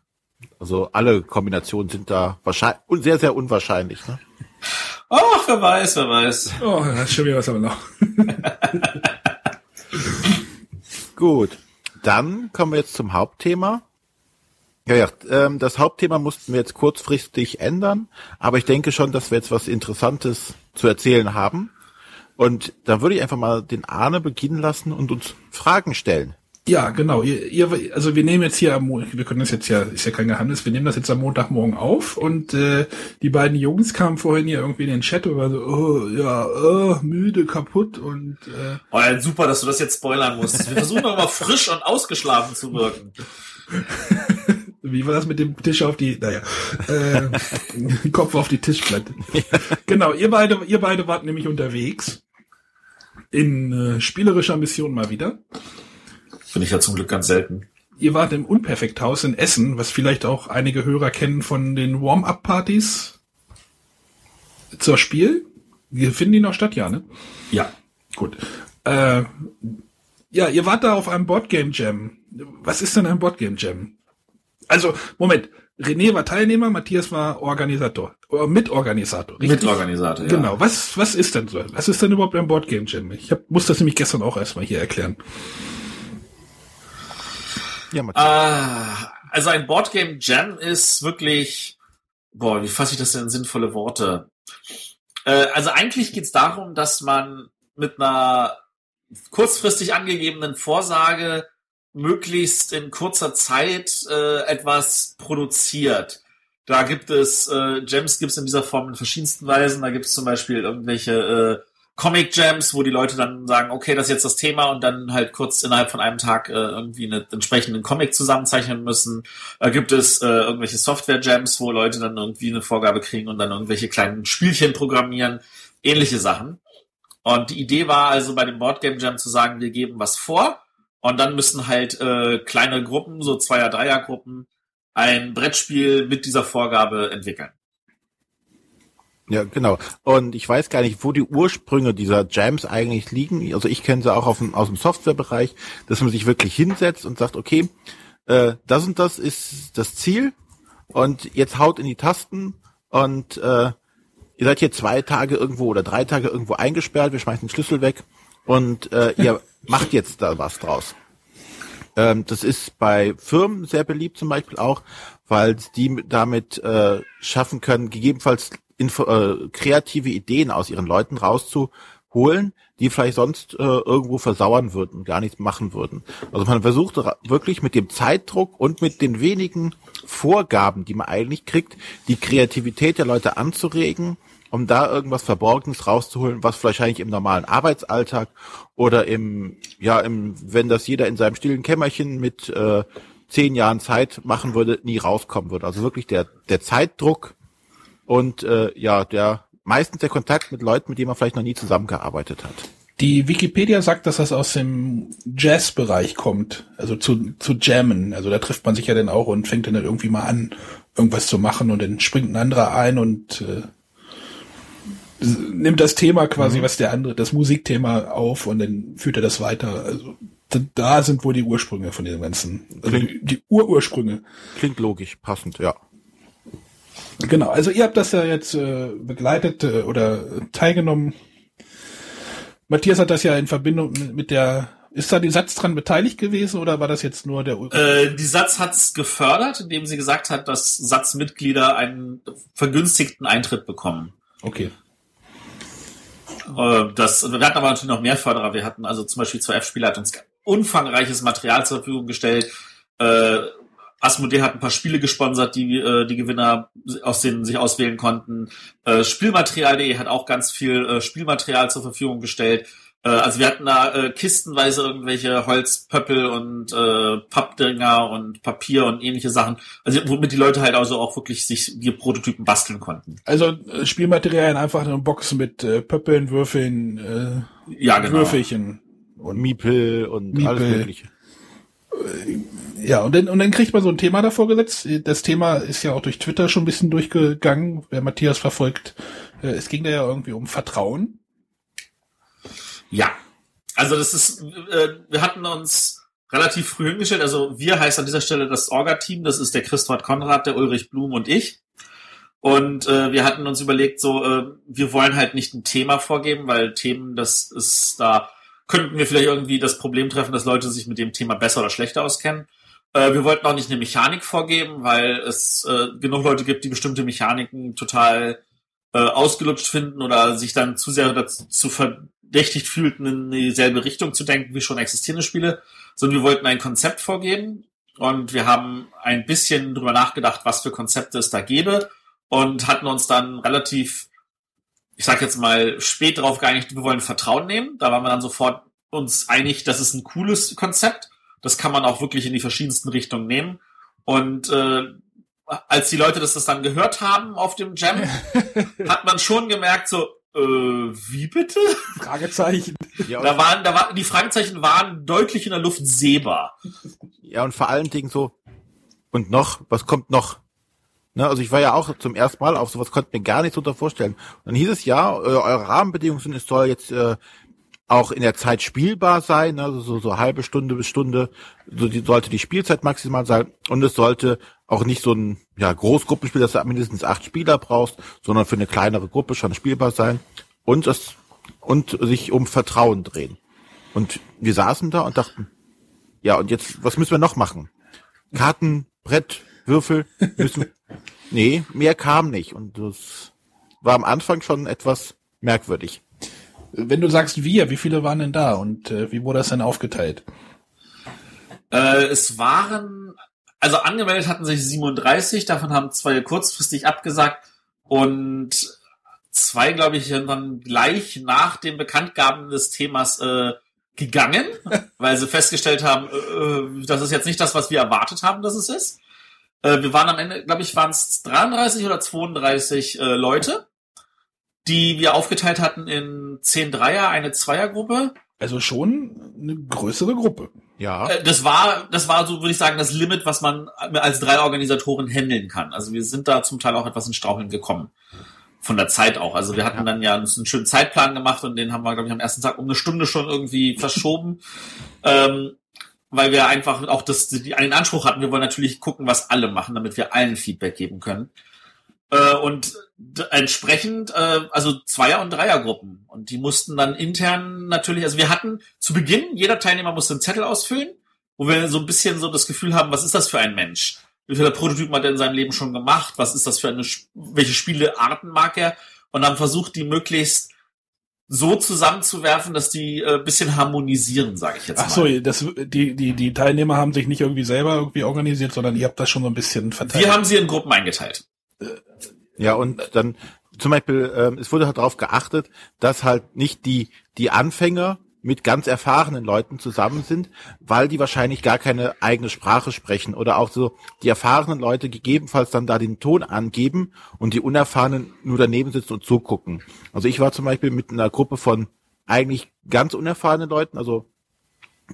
Also alle Kombinationen sind da wahrscheinlich sehr, sehr unwahrscheinlich. Ne? Oh, wer weiß, wer weiß. Oh, das ist schon wieder was aber noch. Gut, dann kommen wir jetzt zum Hauptthema. Ja, ja, ähm, das Hauptthema mussten wir jetzt kurzfristig ändern, aber ich denke schon, dass wir jetzt was Interessantes zu erzählen haben. Und da würde ich einfach mal den Arne beginnen lassen und uns Fragen stellen. Ja, genau. Ihr, ihr, also wir nehmen jetzt hier am Montag, wir können das jetzt ja, ist ja kein Geheimnis, wir nehmen das jetzt am Montagmorgen auf und äh, die beiden Jungs kamen vorhin hier irgendwie in den Chat und waren so, oh, ja, oh, müde, kaputt und äh, Oh ja, super, dass du das jetzt spoilern musst. Wir versuchen doch mal frisch und ausgeschlafen zu wirken. Wie war das mit dem Tisch auf die, naja, äh, Kopf auf die Tischplatte. genau, ihr beide, ihr beide wart nämlich unterwegs in äh, spielerischer Mission mal wieder. Finde ich ja zum Glück ganz selten. Ihr wart im Unperfekthaus in Essen, was vielleicht auch einige Hörer kennen von den Warm-Up-Partys zur Spiel. Wir finden die noch statt, ja, ne? Ja. Gut. Äh, ja, ihr wart da auf einem Boardgame Jam. Was ist denn ein Boardgame Jam? Also, Moment. René war Teilnehmer, Matthias war Organisator. Oder Mitorganisator. Richtig? Mitorganisator, ja. Genau. Was, was ist denn so? Was ist denn überhaupt ein Boardgame Jam? Ich hab, muss das nämlich gestern auch erstmal hier erklären. Ja, äh, also ein Boardgame Jam ist wirklich, boah, wie fasse ich das denn in sinnvolle Worte? Äh, also eigentlich geht's darum, dass man mit einer kurzfristig angegebenen Vorsage möglichst in kurzer Zeit äh, etwas produziert. Da gibt es äh, Gems gibt es in dieser Form in verschiedensten Weisen. Da gibt es zum Beispiel irgendwelche äh, Comic Jams, wo die Leute dann sagen, okay, das ist jetzt das Thema und dann halt kurz innerhalb von einem Tag äh, irgendwie einen entsprechenden Comic zusammenzeichnen müssen. Da gibt es äh, irgendwelche Software Jams, wo Leute dann irgendwie eine Vorgabe kriegen und dann irgendwelche kleinen Spielchen programmieren, ähnliche Sachen. Und die Idee war also bei dem Boardgame Jam zu sagen, wir geben was vor und dann müssen halt äh, kleine Gruppen, so Zweier-, Dreier-Gruppen, ein Brettspiel mit dieser Vorgabe entwickeln. Ja, genau. Und ich weiß gar nicht, wo die Ursprünge dieser Jams eigentlich liegen. Also ich kenne sie auch dem, aus dem Softwarebereich, dass man sich wirklich hinsetzt und sagt, okay, äh, das und das ist das Ziel und jetzt haut in die Tasten und äh, ihr seid hier zwei Tage irgendwo oder drei Tage irgendwo eingesperrt, wir schmeißen den Schlüssel weg und äh, ihr macht jetzt da was draus. Ähm, das ist bei Firmen sehr beliebt zum Beispiel auch, weil die damit äh, schaffen können, gegebenenfalls info, äh, kreative Ideen aus ihren Leuten rauszuholen, die vielleicht sonst äh, irgendwo versauern würden, gar nichts machen würden. Also man versucht wirklich mit dem Zeitdruck und mit den wenigen Vorgaben, die man eigentlich kriegt, die Kreativität der Leute anzuregen, um da irgendwas Verborgenes rauszuholen, was eigentlich im normalen Arbeitsalltag oder im, ja, im, wenn das jeder in seinem stillen Kämmerchen mit äh, zehn Jahren Zeit machen würde, nie rauskommen würde. Also wirklich der, der Zeitdruck und äh, ja, der meistens der Kontakt mit Leuten, mit denen man vielleicht noch nie zusammengearbeitet hat. Die Wikipedia sagt, dass das aus dem Jazz-Bereich kommt, also zu, zu jammen. Also da trifft man sich ja dann auch und fängt dann halt irgendwie mal an, irgendwas zu machen und dann springt ein anderer ein und äh, nimmt das Thema quasi, mhm. was der andere, das Musikthema auf und dann führt er das weiter. Also da sind wohl die Ursprünge von dem ganzen, also die, die Urursprünge. Klingt logisch, passend, ja. Genau, also ihr habt das ja jetzt äh, begleitet äh, oder teilgenommen. Matthias hat das ja in Verbindung mit, der ist da die Satz dran beteiligt gewesen oder war das jetzt nur der? Äh, die Satz hat's gefördert, indem sie gesagt hat, dass Satzmitglieder einen vergünstigten Eintritt bekommen. Okay. Äh, das, wir hatten aber natürlich noch mehr Förderer. Wir hatten also zum Beispiel zwei F-Spieler hat uns umfangreiches Material zur Verfügung gestellt. Äh, Asmodee hat ein paar Spiele gesponsert, die äh, die Gewinner aus denen sich auswählen konnten. Äh, Spielmaterial.de hat auch ganz viel äh, Spielmaterial zur Verfügung gestellt. Äh, also wir hatten da äh, kistenweise irgendwelche Holzpöppel und äh, Pappdinger und Papier und ähnliche Sachen, also womit die Leute halt also auch wirklich sich die Prototypen basteln konnten. Also äh, Spielmaterialien einfach eine Box mit äh, Pöppeln, Würfeln, äh, ja, genau. Würfelchen und Miepel und Miepel. alles mögliche. Ja, und dann, und dann kriegt man so ein Thema davor gesetzt. Das Thema ist ja auch durch Twitter schon ein bisschen durchgegangen, wer Matthias verfolgt. Äh, es ging da ja irgendwie um Vertrauen. Ja, also das ist, äh, wir hatten uns relativ früh hingestellt, also wir heißt an dieser Stelle das Orga-Team, das ist der Christoph Konrad, der Ulrich Blum und ich. Und äh, wir hatten uns überlegt, so, äh, wir wollen halt nicht ein Thema vorgeben, weil Themen, das ist da, könnten wir vielleicht irgendwie das Problem treffen, dass Leute sich mit dem Thema besser oder schlechter auskennen. Äh, wir wollten auch nicht eine Mechanik vorgeben, weil es äh, genug Leute gibt, die bestimmte Mechaniken total äh, ausgelutscht finden oder sich dann zu sehr dazu ver verdächtigt fühlten, in dieselbe Richtung zu denken wie schon existierende Spiele, sondern wir wollten ein Konzept vorgeben und wir haben ein bisschen drüber nachgedacht, was für Konzepte es da gäbe und hatten uns dann relativ, ich sag jetzt mal, spät darauf geeinigt, wir wollen Vertrauen nehmen. Da waren wir dann sofort uns einig, das ist ein cooles Konzept. Das kann man auch wirklich in die verschiedensten Richtungen nehmen. Und äh, als die Leute das, das dann gehört haben auf dem Jam, hat man schon gemerkt, so, äh, wie bitte? Fragezeichen. Ja, da waren, da waren, die Fragezeichen waren deutlich in der Luft sehbar. Ja, und vor allen Dingen so, und noch, was kommt noch? Ne, also ich war ja auch zum ersten Mal auf sowas, konnte mir gar nichts darunter vorstellen. Und dann hieß es ja, äh, eure Rahmenbedingungen sind, es soll jetzt äh, auch in der Zeit spielbar sein, also so, so halbe Stunde bis Stunde, so die, sollte die Spielzeit maximal sein und es sollte auch nicht so ein ja, Großgruppenspiel, dass du mindestens acht Spieler brauchst, sondern für eine kleinere Gruppe schon spielbar sein und es und sich um Vertrauen drehen. Und wir saßen da und dachten, ja, und jetzt, was müssen wir noch machen? Karten, Brett, Würfel, müssen. Nee, mehr kam nicht. Und das war am Anfang schon etwas merkwürdig. Wenn du sagst wir, wie viele waren denn da und äh, wie wurde das denn aufgeteilt? Äh, es waren, also angemeldet hatten sich 37, davon haben zwei kurzfristig abgesagt und zwei, glaube ich, dann gleich nach dem Bekanntgaben des Themas äh, gegangen, weil sie festgestellt haben, äh, äh, das ist jetzt nicht das, was wir erwartet haben, dass es ist. Äh, wir waren am Ende, glaube ich, waren es 33 oder 32 äh, Leute die wir aufgeteilt hatten in zehn Dreier, eine Zweiergruppe. Also schon eine größere Gruppe. Ja. Äh, das war, das war so, würde ich sagen, das Limit, was man als drei Organisatoren handeln kann. Also wir sind da zum Teil auch etwas in Straucheln gekommen. Von der Zeit auch. Also wir hatten dann ja einen schönen Zeitplan gemacht und den haben wir, glaube ich, am ersten Tag um eine Stunde schon irgendwie verschoben. ähm, weil wir einfach auch das, die, einen Anspruch hatten, wir wollen natürlich gucken, was alle machen, damit wir allen Feedback geben können. Äh, und entsprechend, äh, also Zweier- und Dreiergruppen. Und die mussten dann intern natürlich, also wir hatten zu Beginn, jeder Teilnehmer musste einen Zettel ausfüllen, wo wir so ein bisschen so das Gefühl haben, was ist das für ein Mensch? wie viele Prototypen hat er in seinem Leben schon gemacht, was ist das für eine, welche Spielearten mag er und dann versucht die möglichst so zusammenzuwerfen, dass die äh, bisschen harmonisieren, sage ich jetzt Ach mal. Ach so, das, die, die, die Teilnehmer haben sich nicht irgendwie selber irgendwie organisiert, sondern ihr habt das schon so ein bisschen verteilt. Wir haben sie in Gruppen eingeteilt. Ja, und dann zum Beispiel, ähm, es wurde halt darauf geachtet, dass halt nicht die, die Anfänger mit ganz erfahrenen Leuten zusammen sind, weil die wahrscheinlich gar keine eigene Sprache sprechen oder auch so die erfahrenen Leute gegebenenfalls dann da den Ton angeben und die Unerfahrenen nur daneben sitzen und zugucken. Also ich war zum Beispiel mit einer Gruppe von eigentlich ganz unerfahrenen Leuten, also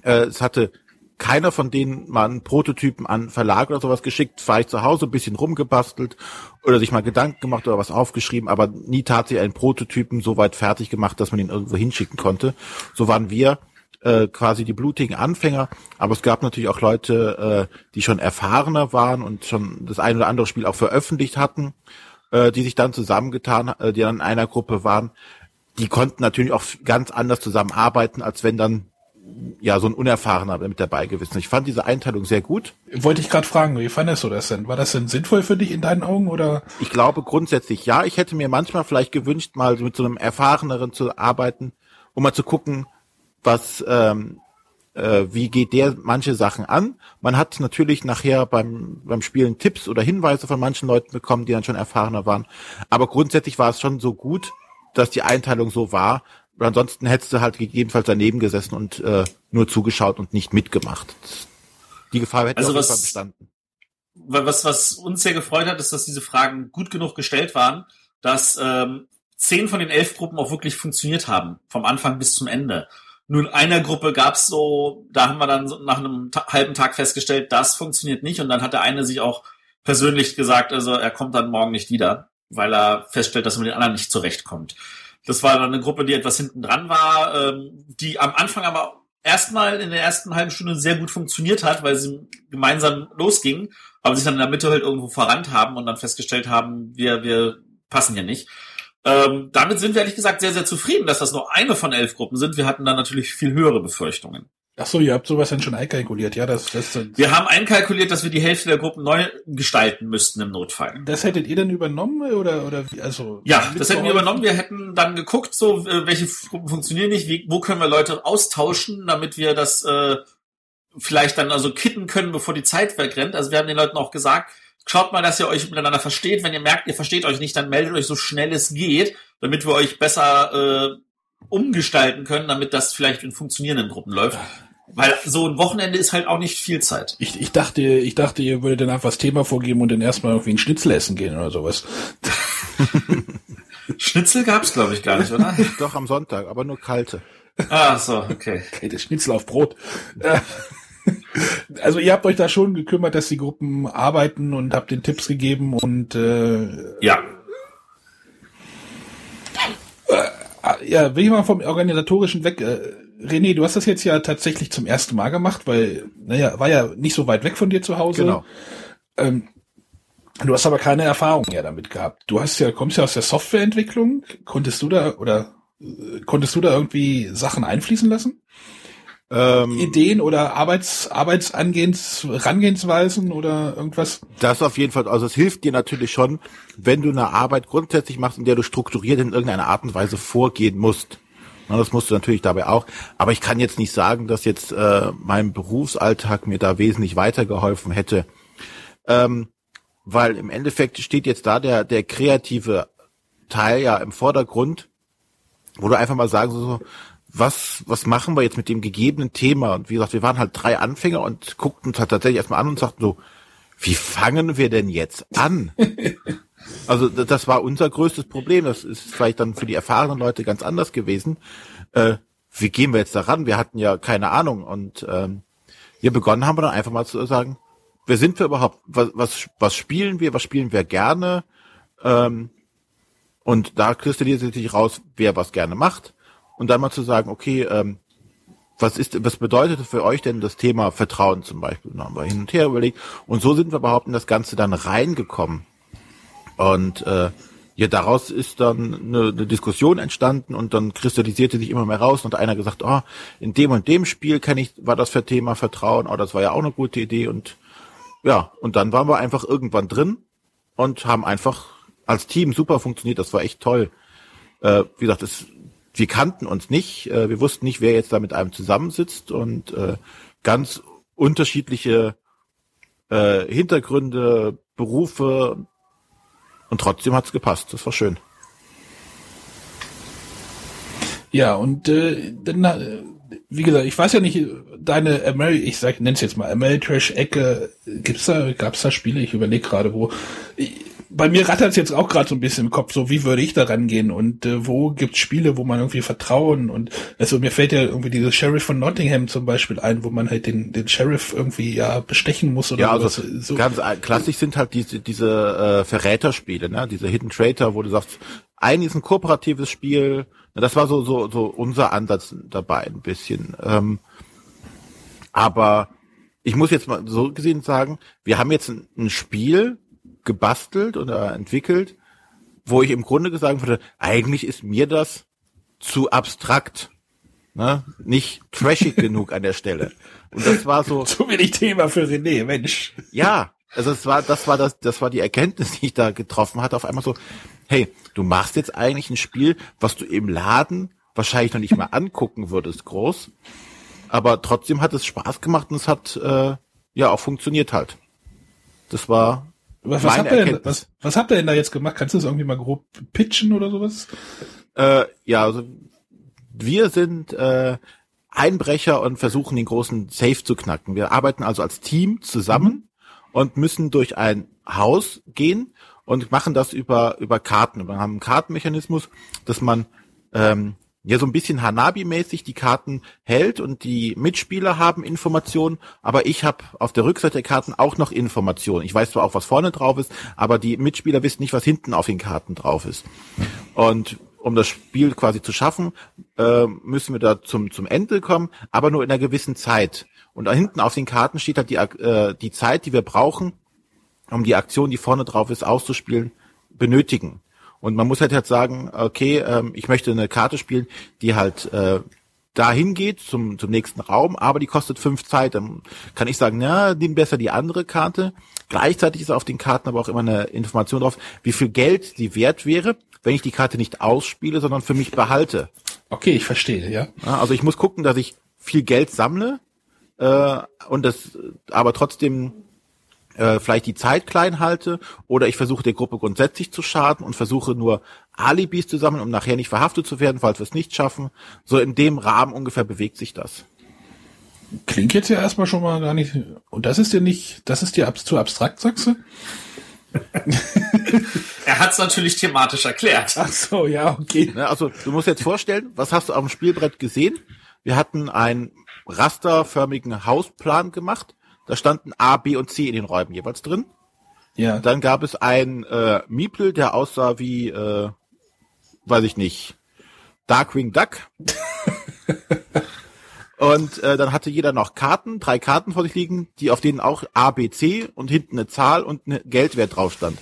äh, es hatte keiner von denen mal einen Prototypen an Verlag oder sowas geschickt, vielleicht zu Hause ein bisschen rumgebastelt oder sich mal Gedanken gemacht oder was aufgeschrieben, aber nie tatsächlich einen Prototypen so weit fertig gemacht, dass man ihn irgendwo hinschicken konnte. So waren wir äh, quasi die blutigen Anfänger, aber es gab natürlich auch Leute, äh, die schon erfahrener waren und schon das ein oder andere Spiel auch veröffentlicht hatten, äh, die sich dann zusammengetan, äh, die dann in einer Gruppe waren. Die konnten natürlich auch ganz anders zusammenarbeiten, als wenn dann ja, so ein Unerfahrener mit dabei gewesen. Ich fand diese Einteilung sehr gut. Wollte ich gerade fragen, wie fandest du das denn? War das denn sinnvoll für dich in deinen Augen oder? Ich glaube grundsätzlich ja. Ich hätte mir manchmal vielleicht gewünscht, mal mit so einem Erfahreneren zu arbeiten, um mal zu gucken, was, ähm, äh, wie geht der manche Sachen an. Man hat natürlich nachher beim, beim Spielen Tipps oder Hinweise von manchen Leuten bekommen, die dann schon erfahrener waren. Aber grundsätzlich war es schon so gut, dass die Einteilung so war, ansonsten hättest du halt gegebenenfalls daneben gesessen und äh, nur zugeschaut und nicht mitgemacht. Die Gefahr hätte also auf jeden Fall bestanden. Was, was uns sehr gefreut hat, ist, dass diese Fragen gut genug gestellt waren, dass ähm, zehn von den elf Gruppen auch wirklich funktioniert haben, vom Anfang bis zum Ende. Nur in einer Gruppe gab's so, da haben wir dann nach einem ta halben Tag festgestellt, das funktioniert nicht. Und dann hat der eine sich auch persönlich gesagt, also er kommt dann morgen nicht wieder, weil er feststellt, dass er mit den anderen nicht zurechtkommt. Das war dann eine Gruppe, die etwas hinten dran war, ähm, die am Anfang aber erstmal in der ersten halben Stunde sehr gut funktioniert hat, weil sie gemeinsam losgingen, aber sich dann in der Mitte halt irgendwo verrannt haben und dann festgestellt haben, wir, wir passen hier nicht. Ähm, damit sind wir ehrlich gesagt sehr, sehr zufrieden, dass das nur eine von elf Gruppen sind. Wir hatten dann natürlich viel höhere Befürchtungen. Ach so, ihr habt sowas dann schon einkalkuliert, ja, das, das Wir haben einkalkuliert, dass wir die Hälfte der Gruppen neu gestalten müssten im Notfall. Das hättet ihr dann übernommen oder oder also Ja, das hätten wir übernommen. Wir hätten dann geguckt, so äh, welche Gruppen funktionieren nicht, wie, wo können wir Leute austauschen, damit wir das äh, vielleicht dann also kitten können, bevor die Zeit wegrennt. Also wir haben den Leuten auch gesagt, schaut mal, dass ihr euch miteinander versteht. Wenn ihr merkt, ihr versteht euch nicht, dann meldet euch so schnell es geht, damit wir euch besser äh, umgestalten können, damit das vielleicht in funktionierenden Gruppen läuft. Weil so ein Wochenende ist halt auch nicht viel Zeit. Ich, ich dachte, ich dachte, ihr würdet dann einfach das Thema vorgeben und dann erstmal irgendwie ein Schnitzel essen gehen oder sowas. Schnitzel gab's glaube ich gar nicht, oder? Doch am Sonntag, aber nur kalte. Ah, so, okay. Das Schnitzel auf Brot. Also ihr habt euch da schon gekümmert, dass die Gruppen arbeiten und habt den Tipps gegeben und äh, ja. Äh, ja, will ich mal vom organisatorischen weg. Äh, René, du hast das jetzt ja tatsächlich zum ersten Mal gemacht, weil, naja, war ja nicht so weit weg von dir zu Hause. Genau. Ähm, du hast aber keine Erfahrung ja damit gehabt. Du hast ja, kommst ja aus der Softwareentwicklung. Konntest du da oder äh, konntest du da irgendwie Sachen einfließen lassen? Ähm, Ideen oder Arbeits, Arbeitsangehens, Rangehensweisen oder irgendwas? Das auf jeden Fall. Also es hilft dir natürlich schon, wenn du eine Arbeit grundsätzlich machst, in der du strukturiert in irgendeiner Art und Weise vorgehen musst. Na, das musst du natürlich dabei auch. Aber ich kann jetzt nicht sagen, dass jetzt äh, mein Berufsalltag mir da wesentlich weitergeholfen hätte. Ähm, weil im Endeffekt steht jetzt da der, der kreative Teil ja im Vordergrund, wo du einfach mal sagen so, was, was machen wir jetzt mit dem gegebenen Thema? Und wie gesagt, wir waren halt drei Anfänger und guckten uns halt tatsächlich erstmal an und sagten so, wie fangen wir denn jetzt an? Also das war unser größtes Problem. Das ist vielleicht dann für die erfahrenen Leute ganz anders gewesen. Äh, wie gehen wir jetzt daran? Wir hatten ja keine Ahnung. Und ähm, hier begonnen haben wir dann einfach mal zu sagen, wer sind wir überhaupt? Was, was, was spielen wir? Was spielen wir gerne? Ähm, und da kristallisiert sich raus, wer was gerne macht. Und dann mal zu sagen, okay, ähm, was ist, was bedeutet für euch denn das Thema Vertrauen zum Beispiel? Da haben wir hin und her überlegt. Und so sind wir überhaupt in das Ganze dann reingekommen. Und äh, ja, daraus ist dann eine, eine Diskussion entstanden und dann kristallisierte sich immer mehr raus und einer gesagt, oh, in dem und dem Spiel kenne ich, war das für Thema Vertrauen, oh, das war ja auch eine gute Idee und ja, und dann waren wir einfach irgendwann drin und haben einfach als Team super funktioniert. Das war echt toll. Äh, wie gesagt, es, wir kannten uns nicht. Äh, wir wussten nicht, wer jetzt da mit einem zusammensitzt und äh, ganz unterschiedliche äh, Hintergründe, Berufe und trotzdem hat's gepasst. Das war schön. Ja, und äh, dann, äh, wie gesagt, ich weiß ja nicht, deine Ameri ich sag, nenn's jetzt mal Ameritrash-Ecke, gibt's da, gab's da Spiele? Ich überlege gerade, wo. Ich, bei mir rattert's jetzt auch gerade so ein bisschen im Kopf, so wie würde ich da rangehen und äh, wo gibt's Spiele, wo man irgendwie Vertrauen und also mir fällt ja irgendwie dieses Sheriff von Nottingham zum Beispiel ein, wo man halt den, den Sheriff irgendwie ja bestechen muss oder ja, also so. Ganz klassisch sind halt diese diese äh, Verräterspiele, ne? Diese Hidden Traitor, wo du sagst, eigentlich ist ein kooperatives Spiel, das war so, so, so unser Ansatz dabei ein bisschen. Ähm, aber ich muss jetzt mal so gesehen sagen, wir haben jetzt ein, ein Spiel gebastelt oder entwickelt, wo ich im Grunde gesagt würde, eigentlich ist mir das zu abstrakt. Ne? Nicht trashig genug an der Stelle. Und das war so. Zu wenig Thema für René, Mensch. Ja, also es war, das war das, das war die Erkenntnis, die ich da getroffen hatte. Auf einmal so, hey, du machst jetzt eigentlich ein Spiel, was du im Laden wahrscheinlich noch nicht mal angucken würdest, groß. Aber trotzdem hat es Spaß gemacht und es hat äh, ja auch funktioniert halt. Das war was, was, habt ihr denn, was, was habt ihr denn da jetzt gemacht? Kannst du das irgendwie mal grob pitchen oder sowas? Äh, ja, also wir sind äh, Einbrecher und versuchen den großen Safe zu knacken. Wir arbeiten also als Team zusammen mhm. und müssen durch ein Haus gehen und machen das über, über Karten. Wir haben einen Kartenmechanismus, dass man ähm, ja so ein bisschen Hanabi-mäßig die Karten hält und die Mitspieler haben Informationen, aber ich habe auf der Rückseite der Karten auch noch Informationen. Ich weiß zwar auch, was vorne drauf ist, aber die Mitspieler wissen nicht, was hinten auf den Karten drauf ist. Und um das Spiel quasi zu schaffen, äh, müssen wir da zum, zum Ende kommen, aber nur in einer gewissen Zeit. Und da hinten auf den Karten steht halt die, äh, die Zeit, die wir brauchen, um die Aktion, die vorne drauf ist, auszuspielen, benötigen. Und man muss halt jetzt sagen, okay, ähm, ich möchte eine Karte spielen, die halt äh, dahin geht zum, zum nächsten Raum, aber die kostet fünf Zeit. Dann kann ich sagen, ja, nimm besser die andere Karte. Gleichzeitig ist auf den Karten aber auch immer eine Information drauf, wie viel Geld die wert wäre, wenn ich die Karte nicht ausspiele, sondern für mich behalte. Okay, ich verstehe, ja. Also ich muss gucken, dass ich viel Geld sammle äh, und das aber trotzdem äh, vielleicht die Zeit klein halte oder ich versuche der Gruppe grundsätzlich zu schaden und versuche nur Alibis zu sammeln, um nachher nicht verhaftet zu werden, falls wir es nicht schaffen. So in dem Rahmen ungefähr bewegt sich das. Klingt jetzt ja erstmal schon mal gar nicht. Und das ist dir nicht, das ist dir ab, zu abstrakt, sagst du? er hat es natürlich thematisch erklärt. Ach so, ja, okay. Also du musst jetzt vorstellen, was hast du auf dem Spielbrett gesehen? Wir hatten einen rasterförmigen Hausplan gemacht da standen A, B und C in den Räumen jeweils drin. Ja. Dann gab es einen äh, Miepel, der aussah wie, äh, weiß ich nicht, Darkwing Duck. und äh, dann hatte jeder noch Karten, drei Karten vor sich liegen, die auf denen auch A, B, C und hinten eine Zahl und eine Geldwert drauf stand.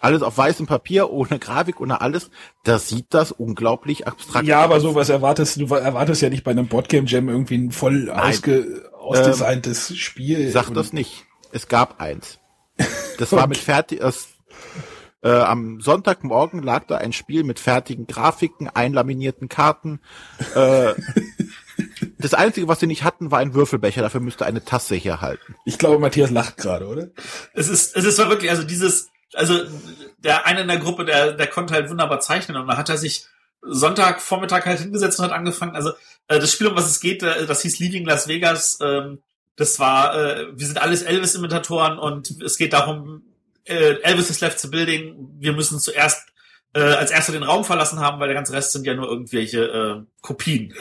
Alles auf weißem Papier, ohne Grafik, ohne alles. Da sieht das unglaublich abstrakt Ja, aber sowas erwartest du, erwartest ja nicht bei einem Boardgame Jam irgendwie ein voll ausge, ausdesigntes ähm, Spiel. Sag das nicht. Es gab eins. Das war mit fertig, das, äh, am Sonntagmorgen lag da ein Spiel mit fertigen Grafiken, einlaminierten Karten. Äh, das Einzige, was sie nicht hatten, war ein Würfelbecher. Dafür müsste eine Tasse hier halten. Ich glaube, Matthias lacht gerade, oder? Es ist, es ist wirklich, also dieses, also der eine in der Gruppe, der, der konnte halt wunderbar zeichnen und da hat er sich Sonntagvormittag halt hingesetzt und hat angefangen. Also das Spiel, um was es geht, äh, das hieß Leaving Las Vegas. Ähm, das war, äh, wir sind alles Elvis-Imitatoren und es geht darum, äh, Elvis has left the building. Wir müssen zuerst äh, als erster den Raum verlassen haben, weil der ganze Rest sind ja nur irgendwelche äh, Kopien.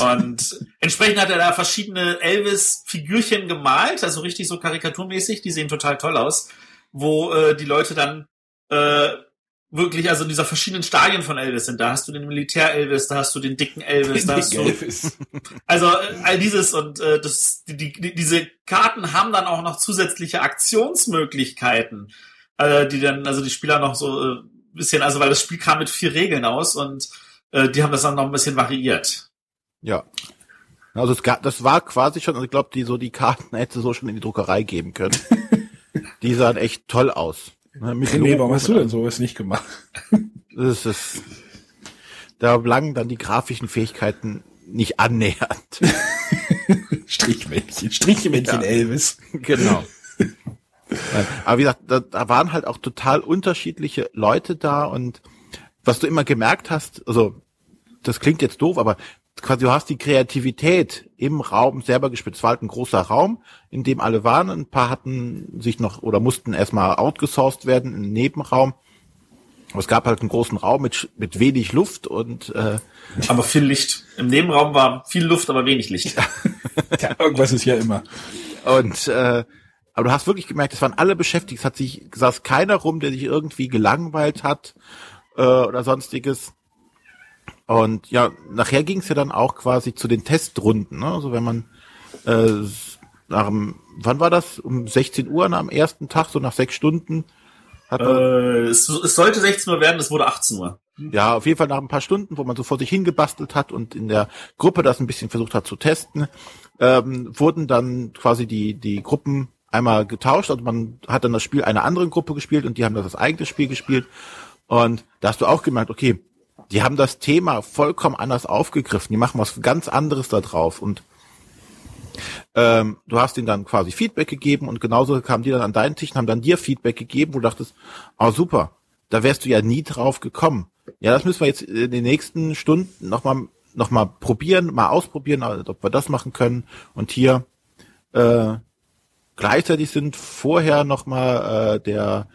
Und entsprechend hat er da verschiedene Elvis-Figürchen gemalt, also richtig so karikaturmäßig, die sehen total toll aus, wo äh, die Leute dann äh, wirklich also in dieser verschiedenen Stadien von Elvis sind. Da hast du den Militär-Elvis, da hast du den dicken Elvis, da hast du Elvis. also äh, all dieses und äh, das, die, die, diese Karten haben dann auch noch zusätzliche Aktionsmöglichkeiten, äh, die dann also die Spieler noch so äh, bisschen, also weil das Spiel kam mit vier Regeln aus und äh, die haben das dann noch ein bisschen variiert. Ja. Also es gab, das war quasi schon, also ich glaube, die so die Karten hätte so schon in die Druckerei geben können. Die sahen echt toll aus. Ne, mit René, warum hast du denn sowas nicht gemacht? Das ist, da langen dann die grafischen Fähigkeiten nicht annähernd. Strichmännchen, Strichmännchen ja, Elvis. Genau. Aber wie gesagt, da, da waren halt auch total unterschiedliche Leute da und was du immer gemerkt hast, also das klingt jetzt doof, aber quasi du hast die Kreativität im Raum selber gespielt. Es war halt ein großer Raum, in dem alle waren. Ein paar hatten sich noch oder mussten erstmal outgesourced werden in den Nebenraum. Aber es gab halt einen großen Raum mit, mit wenig Luft und äh, aber viel Licht. Im Nebenraum war viel Luft, aber wenig Licht. ja, irgendwas ist ja immer. Und äh, aber du hast wirklich gemerkt, es waren alle beschäftigt. Es hat sich saß keiner rum, der sich irgendwie gelangweilt hat äh, oder sonstiges. Und ja, nachher ging es ja dann auch quasi zu den Testrunden. Ne? Also wenn man äh, nach dem, wann war das? Um 16 Uhr am ersten Tag, so nach sechs Stunden. Hat man, äh, es, es sollte 16 Uhr werden, es wurde 18 Uhr. Ja, auf jeden Fall nach ein paar Stunden, wo man so vor sich hingebastelt hat und in der Gruppe das ein bisschen versucht hat zu testen, ähm, wurden dann quasi die, die Gruppen einmal getauscht. Also man hat dann das Spiel einer anderen Gruppe gespielt und die haben das, das eigene Spiel gespielt. Und da hast du auch gemerkt, okay, die haben das Thema vollkommen anders aufgegriffen. Die machen was ganz anderes da drauf. Und ähm, du hast ihnen dann quasi Feedback gegeben und genauso kamen die dann an deinen Tisch und haben dann dir Feedback gegeben, wo du dachtest, oh super, da wärst du ja nie drauf gekommen. Ja, das müssen wir jetzt in den nächsten Stunden nochmal noch mal probieren, mal ausprobieren, ob wir das machen können. Und hier äh, gleichzeitig sind vorher nochmal äh, der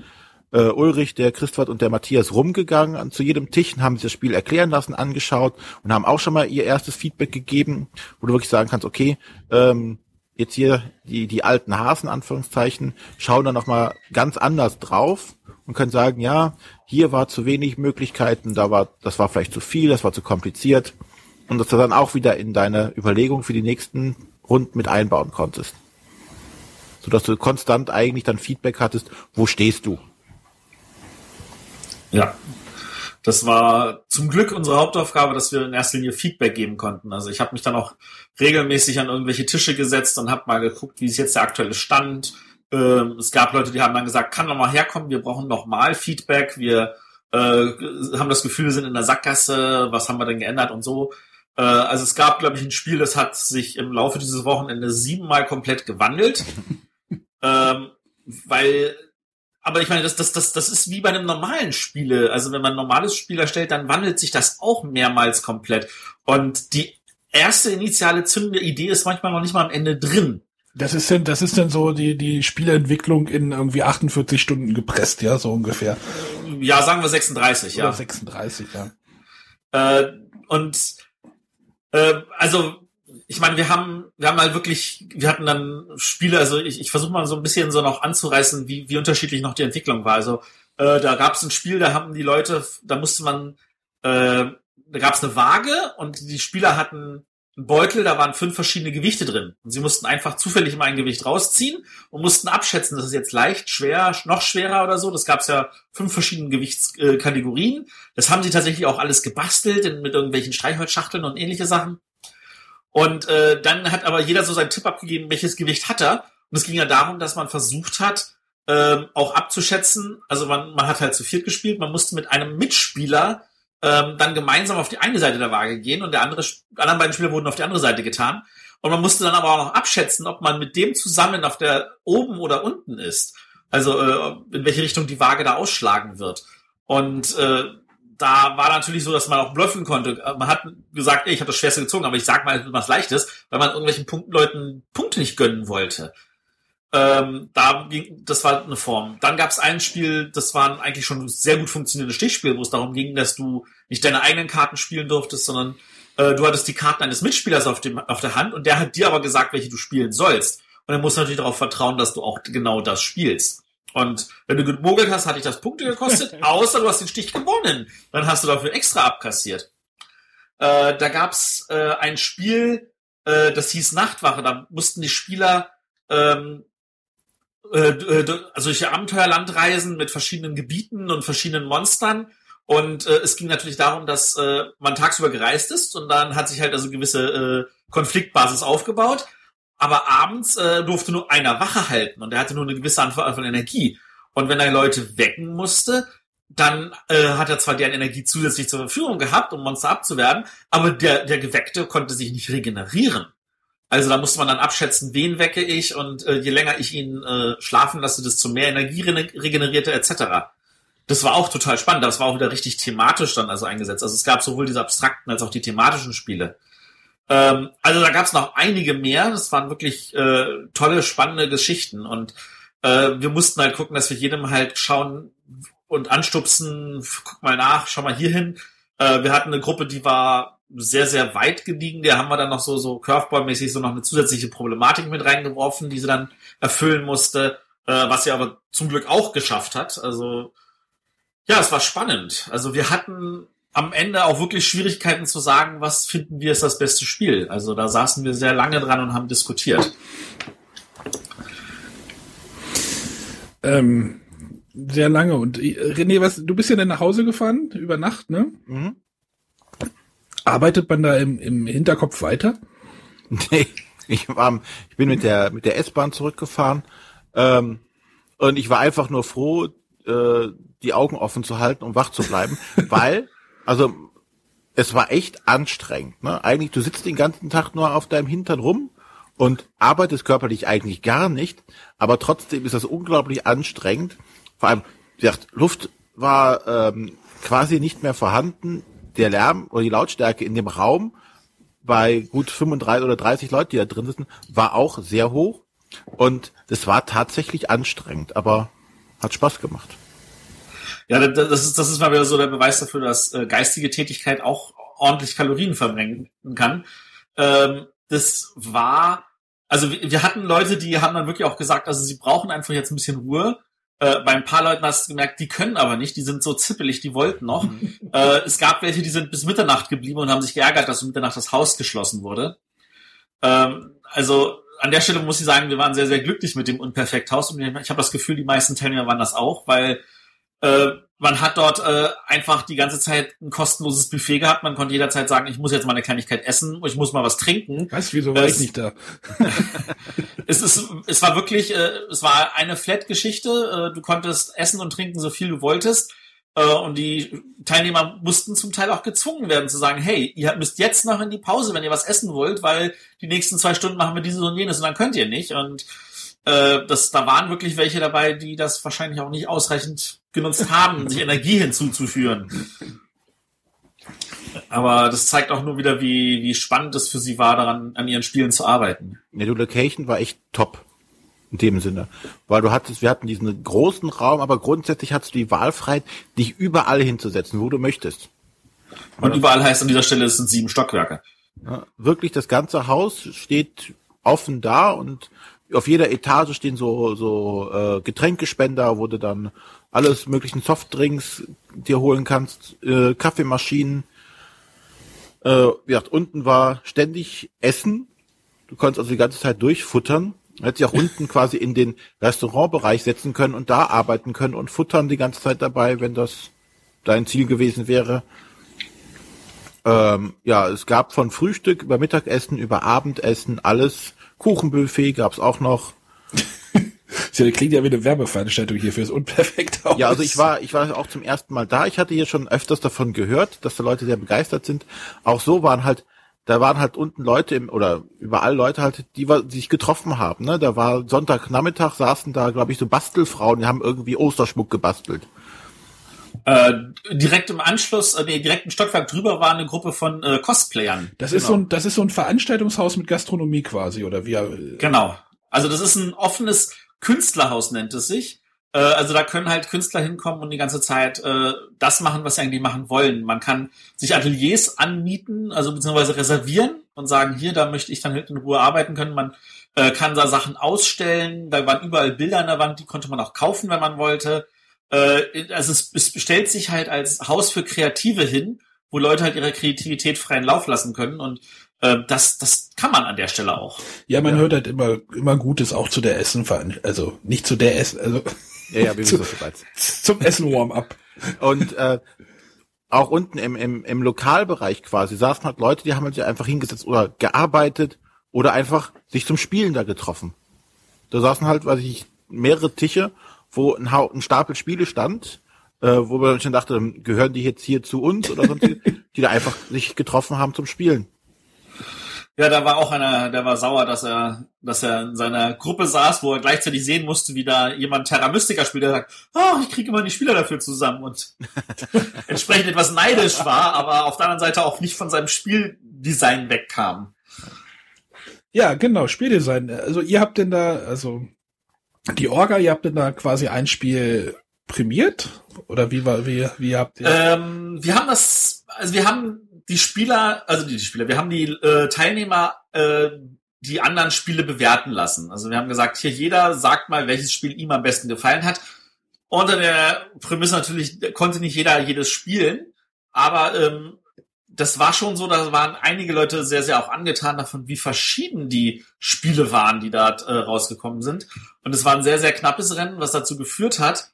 äh, Ulrich, der Christoph und der Matthias rumgegangen an, zu jedem Tisch und haben sich das Spiel erklären lassen, angeschaut und haben auch schon mal ihr erstes Feedback gegeben, wo du wirklich sagen kannst, okay, ähm, jetzt hier die, die alten Hasen, Anführungszeichen, schauen dann nochmal ganz anders drauf und können sagen, ja, hier war zu wenig Möglichkeiten, da war, das war vielleicht zu viel, das war zu kompliziert und dass du dann auch wieder in deine Überlegung für die nächsten Runden mit einbauen konntest. Sodass du konstant eigentlich dann Feedback hattest, wo stehst du? Ja. Das war zum Glück unsere Hauptaufgabe, dass wir in erster Linie Feedback geben konnten. Also ich habe mich dann auch regelmäßig an irgendwelche Tische gesetzt und habe mal geguckt, wie ist jetzt der aktuelle Stand. Ähm, es gab Leute, die haben dann gesagt, kann noch mal herkommen, wir brauchen noch mal Feedback, wir äh, haben das Gefühl, wir sind in der Sackgasse, was haben wir denn geändert und so. Äh, also es gab, glaube ich, ein Spiel, das hat sich im Laufe dieses Wochenende siebenmal komplett gewandelt. ähm, weil aber ich meine, das, das, das, das ist wie bei einem normalen Spiele. Also wenn man ein normales Spiel erstellt, dann wandelt sich das auch mehrmals komplett. Und die erste initiale zündende Idee ist manchmal noch nicht mal am Ende drin. Das ist denn, das ist denn so die, die Spieleentwicklung in irgendwie 48 Stunden gepresst, ja, so ungefähr. Ja, sagen wir 36, ja. Oder 36, ja. Äh, und äh, also ich meine, wir haben, wir haben halt wirklich, wir hatten dann Spiele, also ich, ich versuche mal so ein bisschen so noch anzureißen, wie, wie unterschiedlich noch die Entwicklung war. Also äh, da gab es ein Spiel, da haben die Leute, da musste man, äh, da gab es eine Waage und die Spieler hatten einen Beutel, da waren fünf verschiedene Gewichte drin. Und sie mussten einfach zufällig immer ein Gewicht rausziehen und mussten abschätzen, das ist jetzt leicht, schwer, noch schwerer oder so. Das gab es ja fünf verschiedene Gewichtskategorien. Das haben sie tatsächlich auch alles gebastelt mit irgendwelchen Streichholzschachteln und ähnliche Sachen. Und äh, dann hat aber jeder so seinen Tipp abgegeben, welches Gewicht hat er. Und es ging ja darum, dass man versucht hat, ähm, auch abzuschätzen. Also man, man hat halt zu viert gespielt, man musste mit einem Mitspieler ähm, dann gemeinsam auf die eine Seite der Waage gehen und der andere, anderen beiden Spieler wurden auf die andere Seite getan. Und man musste dann aber auch noch abschätzen, ob man mit dem zusammen auf der oben oder unten ist. Also äh, in welche Richtung die Waage da ausschlagen wird. Und äh, da war natürlich so, dass man auch bluffen konnte. Man hat gesagt, ey, ich habe das Schwerste gezogen, aber ich sag mal was Leichtes, weil man irgendwelchen Punkt, Leuten Punkte nicht gönnen wollte. Ähm, da ging, das war eine Form. Dann gab es ein Spiel, das war eigentlich schon sehr gut funktionierendes Stichspiel, wo es darum ging, dass du nicht deine eigenen Karten spielen durftest, sondern äh, du hattest die Karten eines Mitspielers auf, dem, auf der Hand und der hat dir aber gesagt, welche du spielen sollst. Und er muss natürlich darauf vertrauen, dass du auch genau das spielst. Und wenn du gemogelt hast, hat dich das Punkte gekostet, außer du hast den Stich gewonnen. Dann hast du dafür extra abkassiert. Äh, da gab's äh, ein Spiel, äh, das hieß Nachtwache. Da mussten die Spieler ähm, äh, äh also durch Abenteuerland reisen mit verschiedenen Gebieten und verschiedenen Monstern. Und äh, es ging natürlich darum, dass äh, man tagsüber gereist ist und dann hat sich halt also gewisse äh, Konfliktbasis aufgebaut. Aber abends äh, durfte nur einer Wache halten und er hatte nur eine gewisse Anzahl von Energie. Und wenn er Leute wecken musste, dann äh, hat er zwar deren Energie zusätzlich zur Verfügung gehabt, um Monster abzuwerben, aber der, der Geweckte konnte sich nicht regenerieren. Also da musste man dann abschätzen, wen wecke ich und äh, je länger ich ihn äh, schlafen lasse, desto mehr Energie regenerierte etc. Das war auch total spannend. Das war auch wieder richtig thematisch dann also eingesetzt. Also es gab sowohl diese abstrakten als auch die thematischen Spiele. Ähm, also da gab es noch einige mehr. Das waren wirklich äh, tolle, spannende Geschichten und äh, wir mussten halt gucken, dass wir jedem halt schauen, und anstupsen, guck mal nach, schau mal hier hin. Äh, wir hatten eine Gruppe, die war sehr, sehr weit gediegen. Der haben wir dann noch so, so Curveball-mäßig so noch eine zusätzliche Problematik mit reingeworfen, die sie dann erfüllen musste, äh, was sie aber zum Glück auch geschafft hat. Also, ja, es war spannend. Also wir hatten am Ende auch wirklich Schwierigkeiten zu sagen, was finden wir ist das beste Spiel. Also da saßen wir sehr lange dran und haben diskutiert. Ähm, sehr lange. Und äh, René, was, du bist ja dann nach Hause gefahren über Nacht, ne? Mhm. Arbeitet man da im, im Hinterkopf weiter? Nee, ich war, ich bin mit der mit der S-Bahn zurückgefahren ähm, und ich war einfach nur froh, äh, die Augen offen zu halten, um wach zu bleiben, weil also es war echt anstrengend. Ne? Eigentlich, du sitzt den ganzen Tag nur auf deinem Hintern rum und arbeitest körperlich eigentlich gar nicht, aber trotzdem ist das unglaublich anstrengend vor allem, wie gesagt, Luft war ähm, quasi nicht mehr vorhanden. Der Lärm oder die Lautstärke in dem Raum bei gut 35 oder 30 Leuten, die da drin sitzen, war auch sehr hoch. Und das war tatsächlich anstrengend, aber hat Spaß gemacht. Ja, das ist, das ist mal wieder so der Beweis dafür, dass äh, geistige Tätigkeit auch ordentlich Kalorien verbrennen kann. Ähm, das war, also wir, wir hatten Leute, die haben dann wirklich auch gesagt, also sie brauchen einfach jetzt ein bisschen Ruhe. Äh, bei ein paar Leuten hast du gemerkt, die können aber nicht, die sind so zippelig, die wollten noch. äh, es gab welche, die sind bis Mitternacht geblieben und haben sich geärgert, dass um Mitternacht das Haus geschlossen wurde. Ähm, also an der Stelle muss ich sagen, wir waren sehr, sehr glücklich mit dem Unperfekthaus und ich habe das Gefühl, die meisten Teilnehmer waren das auch, weil äh, man hat dort äh, einfach die ganze Zeit ein kostenloses Buffet gehabt. Man konnte jederzeit sagen, ich muss jetzt mal eine Kleinigkeit essen, ich muss mal was trinken. Weißt du, wieso war ich nicht da? es, ist, es war wirklich, äh, es war eine Flat-Geschichte. Äh, du konntest essen und trinken, so viel du wolltest. Äh, und die Teilnehmer mussten zum Teil auch gezwungen werden zu sagen, hey, ihr müsst jetzt noch in die Pause, wenn ihr was essen wollt, weil die nächsten zwei Stunden machen wir dieses und jenes und dann könnt ihr nicht. Und äh, das, da waren wirklich welche dabei, die das wahrscheinlich auch nicht ausreichend genutzt haben, sich Energie hinzuzuführen. Aber das zeigt auch nur wieder, wie, wie spannend es für sie war, daran an ihren Spielen zu arbeiten. Ja, die Location war echt top. In dem Sinne. Weil du hattest, wir hatten diesen großen Raum, aber grundsätzlich hattest du die Wahlfreiheit, dich überall hinzusetzen, wo du möchtest. Und überall heißt an dieser Stelle, es sind sieben Stockwerke. Ja, wirklich, das ganze Haus steht offen da und auf jeder Etage stehen so, so äh, Getränkespender, wo du dann alles möglichen Softdrinks dir holen kannst, äh, Kaffeemaschinen. Äh, ja, unten war ständig Essen. Du konntest also die ganze Zeit durchfuttern. Hätte sich auch unten quasi in den Restaurantbereich setzen können und da arbeiten können und futtern die ganze Zeit dabei, wenn das dein Ziel gewesen wäre. Ähm, ja, es gab von Frühstück über Mittagessen, über Abendessen alles. Kuchenbuffet gab's auch noch. Das klingt ja wie eine Werbeveranstaltung hier fürs Unperfekthaus. Ja, also ich war, ich war auch zum ersten Mal da. Ich hatte hier schon öfters davon gehört, dass da Leute sehr begeistert sind. Auch so waren halt, da waren halt unten Leute im, oder überall Leute halt, die, die sich getroffen haben. Ne? Da war Sonntagnachmittag, saßen da, glaube ich, so Bastelfrauen, die haben irgendwie Osterschmuck gebastelt. Äh, direkt im Anschluss, äh, nee, direkt im Stockwerk drüber war eine Gruppe von äh, Cosplayern. Das genau. ist so ein, das ist so ein Veranstaltungshaus mit Gastronomie quasi, oder wie? Äh, genau. Also das ist ein offenes Künstlerhaus nennt es sich. Äh, also da können halt Künstler hinkommen und die ganze Zeit äh, das machen, was sie eigentlich machen wollen. Man kann sich Ateliers anmieten, also beziehungsweise reservieren und sagen, hier, da möchte ich dann halt in Ruhe arbeiten können. Man äh, kann da Sachen ausstellen, da waren überall Bilder an der Wand, die konnte man auch kaufen, wenn man wollte. Äh, also es, es stellt sich halt als Haus für Kreative hin, wo Leute halt ihre Kreativität freien Lauf lassen können und äh, das, das kann man an der Stelle auch. Ja, man ja. hört halt immer, immer Gutes auch zu der Essen, also nicht zu der Essen, also ja, ja, wie zu, zum Essen Warm-up. Und äh, auch unten im, im, im Lokalbereich quasi saßen halt Leute, die haben halt sich einfach hingesetzt oder gearbeitet oder einfach sich zum Spielen da getroffen. Da saßen halt, weiß ich, mehrere Tische, wo ein, ein Stapel Spiele stand, äh, wo man schon dachte, gehören die jetzt hier zu uns oder sonst, die da einfach sich getroffen haben zum Spielen. Ja, da war auch einer, der war sauer, dass er, dass er in seiner Gruppe saß, wo er gleichzeitig sehen musste, wie da jemand Terra Mystica spielt, der sagt, oh, ich kriege immer die Spieler dafür zusammen und entsprechend etwas neidisch war, aber auf der anderen Seite auch nicht von seinem Spieldesign wegkam. Ja, genau, Spieldesign. Also ihr habt denn da, also die Orga, ihr habt da quasi ein Spiel prämiert? Oder wie war, wie, wie habt ihr? Ähm, wir haben das, also wir haben die Spieler, also die Spieler, wir haben die äh, Teilnehmer äh, die anderen Spiele bewerten lassen. Also wir haben gesagt, hier jeder sagt mal, welches Spiel ihm am besten gefallen hat. Unter der Prämisse natürlich konnte nicht jeder jedes spielen, aber ähm, das war schon so, da waren einige Leute sehr, sehr auch angetan davon, wie verschieden die Spiele waren, die da äh, rausgekommen sind. Und es war ein sehr, sehr knappes Rennen, was dazu geführt hat,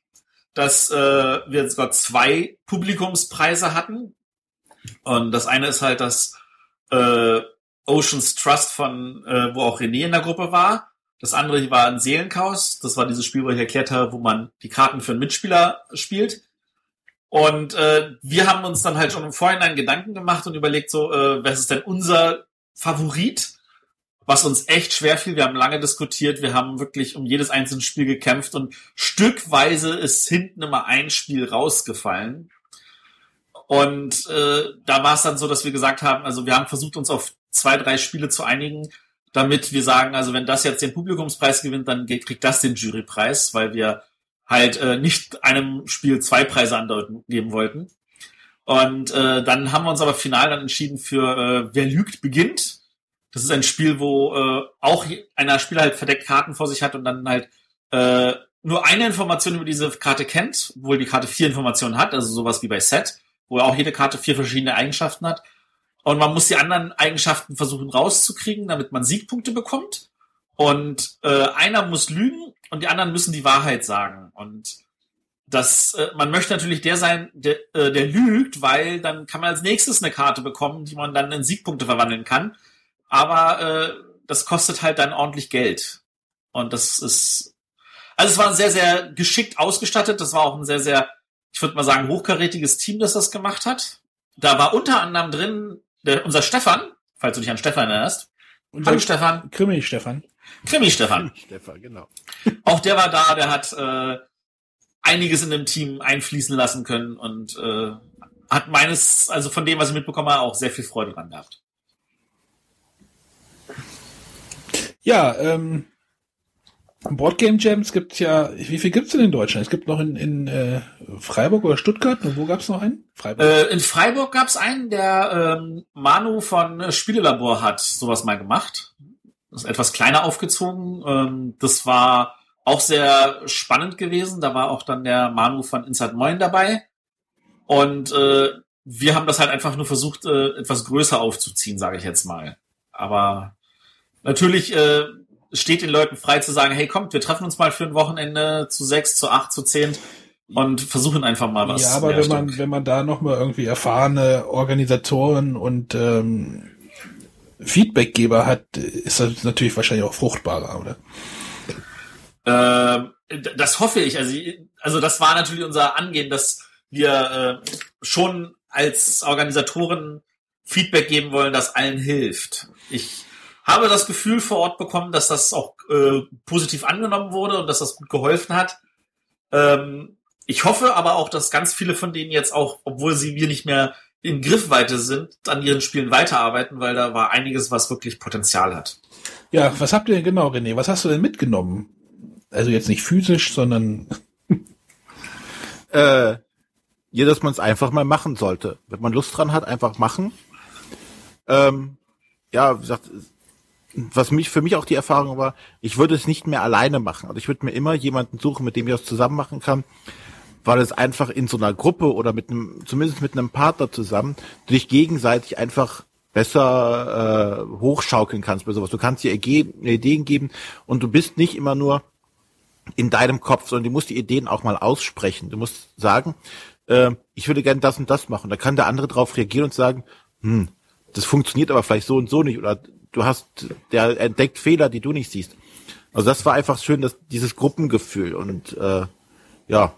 dass äh, wir sogar zwei Publikumspreise hatten. Und das eine ist halt das äh, Oceans Trust von, äh, wo auch René in der Gruppe war. Das andere war ein Seelenchaos. Das war dieses Spiel, wo ich erklärt habe, wo man die Karten für einen Mitspieler spielt. Und äh, wir haben uns dann halt schon im Vorhinein Gedanken gemacht und überlegt, so, äh, was ist denn unser Favorit? Was uns echt schwer fiel. Wir haben lange diskutiert, wir haben wirklich um jedes einzelne Spiel gekämpft und stückweise ist hinten immer ein Spiel rausgefallen. Und äh, da war es dann so, dass wir gesagt haben, also wir haben versucht, uns auf zwei, drei Spiele zu einigen, damit wir sagen, also wenn das jetzt den Publikumspreis gewinnt, dann kriegt das den Jurypreis, weil wir halt äh, nicht einem Spiel zwei Preise andeuten geben wollten. Und äh, dann haben wir uns aber final dann entschieden für äh, Wer lügt beginnt. Das ist ein Spiel, wo äh, auch einer Spieler halt verdeckt Karten vor sich hat und dann halt äh, nur eine Information über diese Karte kennt, obwohl die Karte vier Informationen hat, also sowas wie bei Set, wo auch jede Karte vier verschiedene Eigenschaften hat. Und man muss die anderen Eigenschaften versuchen rauszukriegen, damit man Siegpunkte bekommt. Und äh, einer muss lügen und die anderen müssen die Wahrheit sagen. Und das, äh, man möchte natürlich der sein, der, äh, der lügt, weil dann kann man als nächstes eine Karte bekommen, die man dann in Siegpunkte verwandeln kann. Aber äh, das kostet halt dann ordentlich Geld. Und das ist, also es war sehr, sehr geschickt ausgestattet. Das war auch ein sehr, sehr, ich würde mal sagen, hochkarätiges Team, das das gemacht hat. Da war unter anderem drin der, unser Stefan, falls du dich an Stefan erinnerst. Unser Hallo Stefan. Krimi Stefan. Krimi Stefan. Stefan, genau. Auch der war da, der hat äh, einiges in dem Team einfließen lassen können und äh, hat meines, also von dem, was ich mitbekommen habe, auch sehr viel Freude dran gehabt. Ja, ähm, Boardgame Jams gibt ja, wie viel gibt's denn in Deutschland? Es gibt noch in, in äh, Freiburg oder Stuttgart, und wo gab's noch einen? Freiburg. Äh, in Freiburg gab's einen, der ähm, Manu von Spielelabor hat sowas mal gemacht. Ist etwas kleiner aufgezogen. Ähm, das war auch sehr spannend gewesen. Da war auch dann der Manu von Inside Moin dabei. Und äh, wir haben das halt einfach nur versucht, äh, etwas größer aufzuziehen, sage ich jetzt mal. Aber natürlich äh, steht den Leuten frei zu sagen, hey, kommt, wir treffen uns mal für ein Wochenende zu sechs, zu acht, zu zehn und versuchen einfach mal was. Ja, aber wenn man, wenn man da nochmal irgendwie erfahrene Organisatoren und ähm, Feedbackgeber hat, ist das natürlich wahrscheinlich auch fruchtbarer, oder? Äh, das hoffe ich. Also, also das war natürlich unser Angehen, dass wir äh, schon als Organisatoren Feedback geben wollen, das allen hilft. Ich habe das Gefühl vor Ort bekommen, dass das auch äh, positiv angenommen wurde und dass das gut geholfen hat. Ähm, ich hoffe aber auch, dass ganz viele von denen jetzt auch, obwohl sie wir nicht mehr in Griffweite sind, an ihren Spielen weiterarbeiten, weil da war einiges, was wirklich Potenzial hat. Ja, was habt ihr denn genau, René? Was hast du denn mitgenommen? Also jetzt nicht physisch, sondern äh, ja, dass man es einfach mal machen sollte. Wenn man Lust dran hat, einfach machen. Ähm, ja, wie gesagt, was mich für mich auch die Erfahrung war, ich würde es nicht mehr alleine machen. Also ich würde mir immer jemanden suchen, mit dem ich das zusammen machen kann, weil es einfach in so einer Gruppe oder mit einem, zumindest mit einem Partner zusammen, du dich gegenseitig einfach besser äh, hochschaukeln kannst bei sowas. Du kannst dir Ideen geben und du bist nicht immer nur in deinem Kopf, sondern du musst die Ideen auch mal aussprechen. Du musst sagen, äh, ich würde gerne das und das machen. Da kann der andere drauf reagieren und sagen, hm, das funktioniert aber vielleicht so und so nicht oder du hast, der entdeckt Fehler, die du nicht siehst. Also das war einfach schön, dass dieses Gruppengefühl und äh, ja,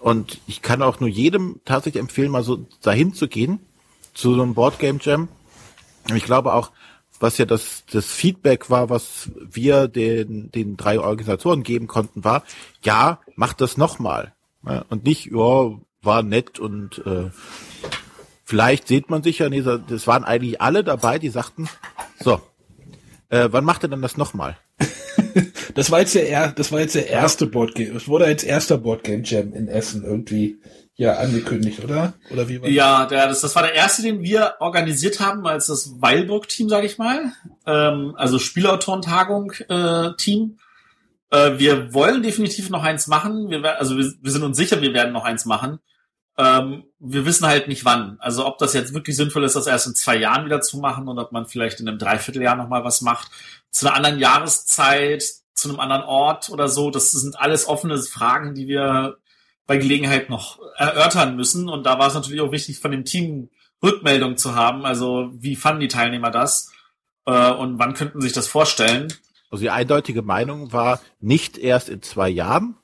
und ich kann auch nur jedem tatsächlich empfehlen, mal so dahin zu gehen, zu so einem Boardgame Jam. Ich glaube auch, was ja das, das Feedback war, was wir den, den drei Organisatoren geben konnten, war, ja, mach das nochmal. Und nicht, ja, war nett und äh, vielleicht sieht man sich ja, nee, das waren eigentlich alle dabei, die sagten, so, äh, wann macht er denn das nochmal? das war jetzt der, das war jetzt der erste Boardgame, es wurde als erster Boardgame Jam in Essen irgendwie ja angekündigt, oder? Oder wie war Ja, der, das, das war der erste, den wir organisiert haben als das Weilburg-Team, sage ich mal. Ähm, also Spielautorentagung-Team. Äh, äh, wir wollen definitiv noch eins machen. Wir, also wir, wir sind uns sicher, wir werden noch eins machen. Ähm, wir wissen halt nicht wann. Also ob das jetzt wirklich sinnvoll ist, das erst in zwei Jahren wieder zu machen oder ob man vielleicht in einem Dreivierteljahr noch mal was macht. Zu einer anderen Jahreszeit, zu einem anderen Ort oder so. Das sind alles offene Fragen, die wir bei Gelegenheit noch erörtern müssen. Und da war es natürlich auch wichtig, von dem Team Rückmeldung zu haben. Also wie fanden die Teilnehmer das? Äh, und wann könnten sich das vorstellen? Also die eindeutige Meinung war nicht erst in zwei Jahren,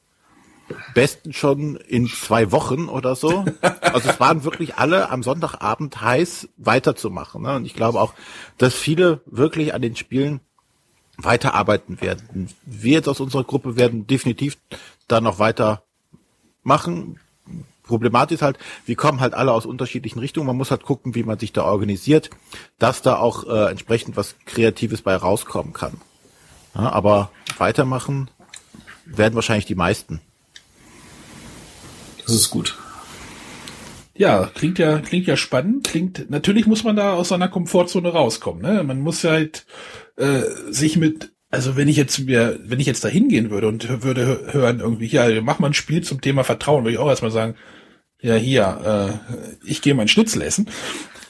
besten schon in zwei Wochen oder so. Also es waren wirklich alle am Sonntagabend heiß weiterzumachen. Ne? Und ich glaube auch, dass viele wirklich an den Spielen weiterarbeiten werden. Wir jetzt aus unserer Gruppe werden definitiv da noch weiter machen. Problematisch halt, wir kommen halt alle aus unterschiedlichen Richtungen. Man muss halt gucken, wie man sich da organisiert, dass da auch äh, entsprechend was Kreatives bei rauskommen kann. Ja, aber weitermachen werden wahrscheinlich die meisten. Das ist gut. Ja, klingt ja, klingt ja spannend. Klingt, natürlich muss man da aus seiner Komfortzone rauskommen. Ne? Man muss halt äh, sich mit also wenn ich jetzt mir, wenn ich jetzt da hingehen würde und würde hören irgendwie, ja, mach mal ein Spiel zum Thema Vertrauen, würde ich auch erstmal sagen, ja, hier, äh, ich gehe mein Schnitzel essen.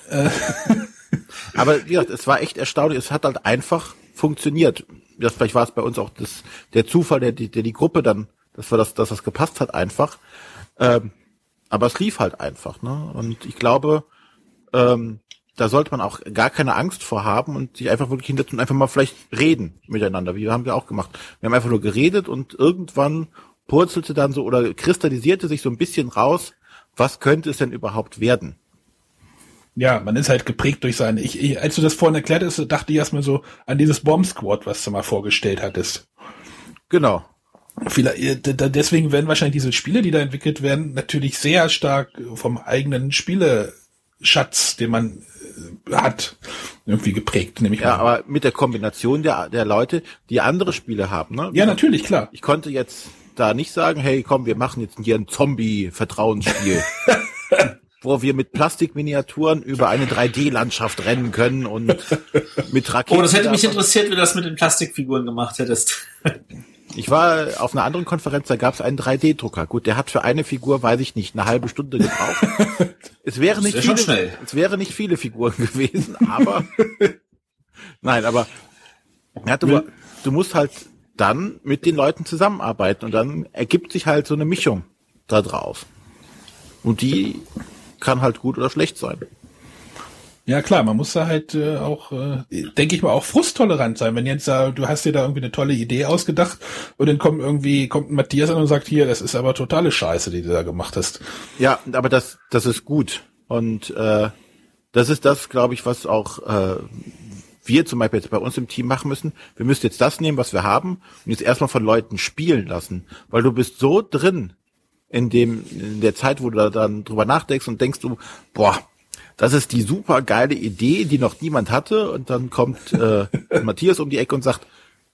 Äh. Aber wie gesagt, es war echt erstaunlich, es hat halt einfach funktioniert. Das, vielleicht war es bei uns auch das, der Zufall, der, der die Gruppe dann, dass wir das, dass das gepasst hat einfach. Ähm, aber es lief halt einfach, ne? Und ich glaube, ähm, da sollte man auch gar keine Angst vor haben und sich einfach wirklich hinsetzen und einfach mal vielleicht reden miteinander, wie haben wir auch gemacht. Wir haben einfach nur geredet und irgendwann purzelte dann so oder kristallisierte sich so ein bisschen raus, was könnte es denn überhaupt werden? Ja, man ist halt geprägt durch seine. Ich, ich, als du das vorhin erklärt hast, dachte ich erstmal so an dieses Bomb Squad, was du mal vorgestellt hattest. Genau. Vielleicht, äh, deswegen werden wahrscheinlich diese Spiele, die da entwickelt werden, natürlich sehr stark vom eigenen Spieleschatz, den man hat irgendwie geprägt, nämlich ja, mal. aber mit der Kombination der der Leute, die andere Spiele haben, ne? Ja, natürlich, klar. Ich konnte jetzt da nicht sagen, hey, komm, wir machen jetzt hier ein Zombie-Vertrauensspiel. wo wir mit Plastikminiaturen über eine 3D-Landschaft rennen können und mit Raketen. Oh, das hätte mich interessiert, wie du das mit den Plastikfiguren gemacht hättest. Ich war auf einer anderen Konferenz, da gab es einen 3D-Drucker. Gut, der hat für eine Figur, weiß ich nicht, eine halbe Stunde gebraucht. es wäre nicht viele, es wäre nicht viele Figuren gewesen, aber nein, aber ja, du, du musst halt dann mit den Leuten zusammenarbeiten und dann ergibt sich halt so eine Mischung da drauf. Und die kann halt gut oder schlecht sein. Ja klar, man muss da halt äh, auch, äh, denke ich mal, auch frusttolerant sein. Wenn jetzt äh, du hast dir da irgendwie eine tolle Idee ausgedacht und dann kommt irgendwie kommt Matthias an und sagt hier, das ist aber totale Scheiße, die du da gemacht hast. Ja, aber das das ist gut und äh, das ist das, glaube ich, was auch äh, wir zum Beispiel jetzt bei uns im Team machen müssen. Wir müssen jetzt das nehmen, was wir haben und jetzt erstmal von Leuten spielen lassen, weil du bist so drin in dem in der Zeit, wo du da dann drüber nachdenkst und denkst du, boah das ist die super geile Idee, die noch niemand hatte. Und dann kommt äh, Matthias um die Ecke und sagt,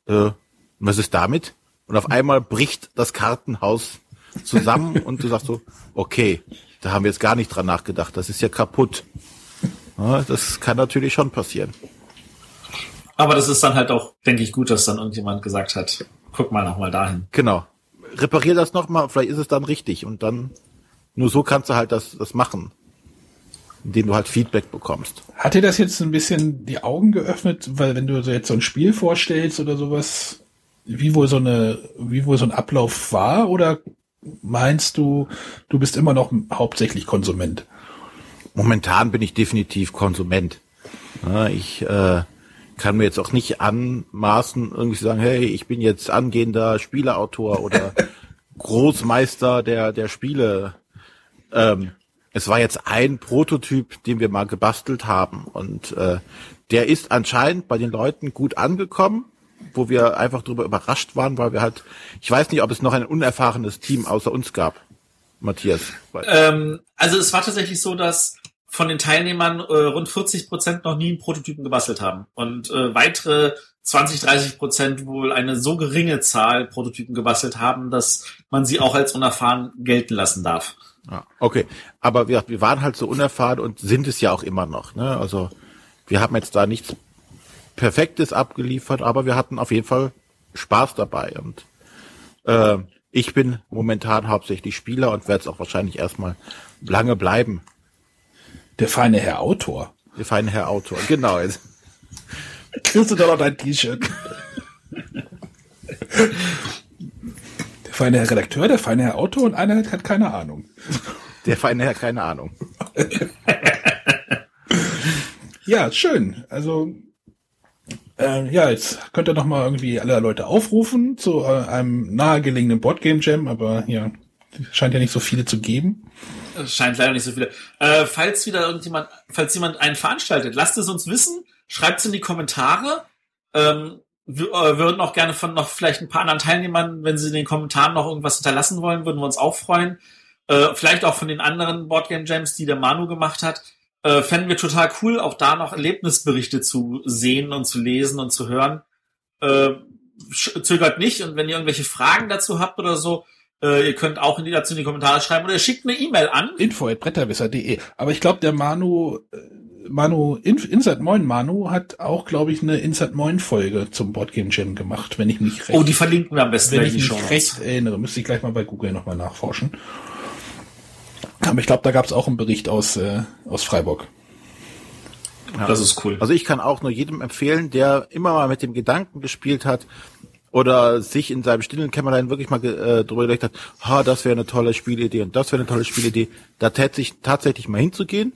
äh, was ist damit? Und auf einmal bricht das Kartenhaus zusammen und du sagst so, okay, da haben wir jetzt gar nicht dran nachgedacht, das ist ja kaputt. Ja, das kann natürlich schon passieren. Aber das ist dann halt auch, denke ich, gut, dass dann irgendjemand gesagt hat, guck mal nochmal dahin. Genau. Reparier das nochmal, vielleicht ist es dann richtig und dann, nur so kannst du halt das, das machen in dem du halt Feedback bekommst. Hat dir das jetzt ein bisschen die Augen geöffnet, weil wenn du so jetzt so ein Spiel vorstellst oder sowas, wie wohl so eine, wie wohl so ein Ablauf war oder meinst du, du bist immer noch hauptsächlich Konsument? Momentan bin ich definitiv Konsument. Ich, äh, kann mir jetzt auch nicht anmaßen, irgendwie zu sagen, hey, ich bin jetzt angehender Spieleautor oder Großmeister der, der Spiele. Ähm, es war jetzt ein Prototyp, den wir mal gebastelt haben und äh, der ist anscheinend bei den Leuten gut angekommen, wo wir einfach darüber überrascht waren, weil wir halt, ich weiß nicht, ob es noch ein unerfahrenes Team außer uns gab. Matthias. Ähm, also es war tatsächlich so, dass von den Teilnehmern äh, rund 40 Prozent noch nie einen Prototypen gebastelt haben und äh, weitere 20, 30 Prozent wohl eine so geringe Zahl Prototypen gebastelt haben, dass man sie auch als unerfahren gelten lassen darf. Ja, okay, aber wir, wir waren halt so unerfahren und sind es ja auch immer noch. Ne? Also wir haben jetzt da nichts Perfektes abgeliefert, aber wir hatten auf jeden Fall Spaß dabei und äh, ich bin momentan hauptsächlich Spieler und werde es auch wahrscheinlich erstmal lange bleiben. Der feine Herr Autor. Der feine Herr Autor, genau. Jetzt. Kriegst du doch noch dein T-Shirt. Der feine Herr Redakteur, der feine Herr Autor und einer hat keine Ahnung. Der feine Herr, keine Ahnung. ja, schön. Also äh, ja, jetzt könnt ihr noch mal irgendwie alle Leute aufrufen zu äh, einem nahegelegenen Boardgame Jam, aber ja, scheint ja nicht so viele zu geben. Es scheint leider nicht so viele. Äh, falls wieder irgendjemand, falls jemand einen veranstaltet, lasst es uns wissen, schreibt es in die Kommentare. Ähm, äh, würden auch gerne von noch vielleicht ein paar anderen Teilnehmern, wenn sie in den Kommentaren noch irgendwas hinterlassen wollen, würden wir uns auch freuen. Äh, vielleicht auch von den anderen Boardgame Jams, die der Manu gemacht hat. Äh, fänden wir total cool, auch da noch Erlebnisberichte zu sehen und zu lesen und zu hören. Äh, zögert nicht und wenn ihr irgendwelche Fragen dazu habt oder so, äh, ihr könnt auch in die, dazu in die Kommentare schreiben oder ihr schickt eine E-Mail an. info.bretterwisser.de Aber ich glaube, der Manu, äh, Manu, Insert Moin Manu hat auch, glaube ich, eine Insert Moin Folge zum Boardgame Jam gemacht, wenn ich mich recht, Oh, die verlinken wir am besten wenn ich mich Show recht erinnere. Müsste ich gleich mal bei Google nochmal nachforschen. Aber ich glaube, da gab es auch einen Bericht aus, äh, aus Freiburg. Das ist cool. Also ich kann auch nur jedem empfehlen, der immer mal mit dem Gedanken gespielt hat oder sich in seinem stillen Kämmerlein wirklich mal äh, drüber gedacht hat, ha, das wäre eine tolle Spielidee und das wäre eine tolle Spielidee, da tatsächlich, tatsächlich mal hinzugehen.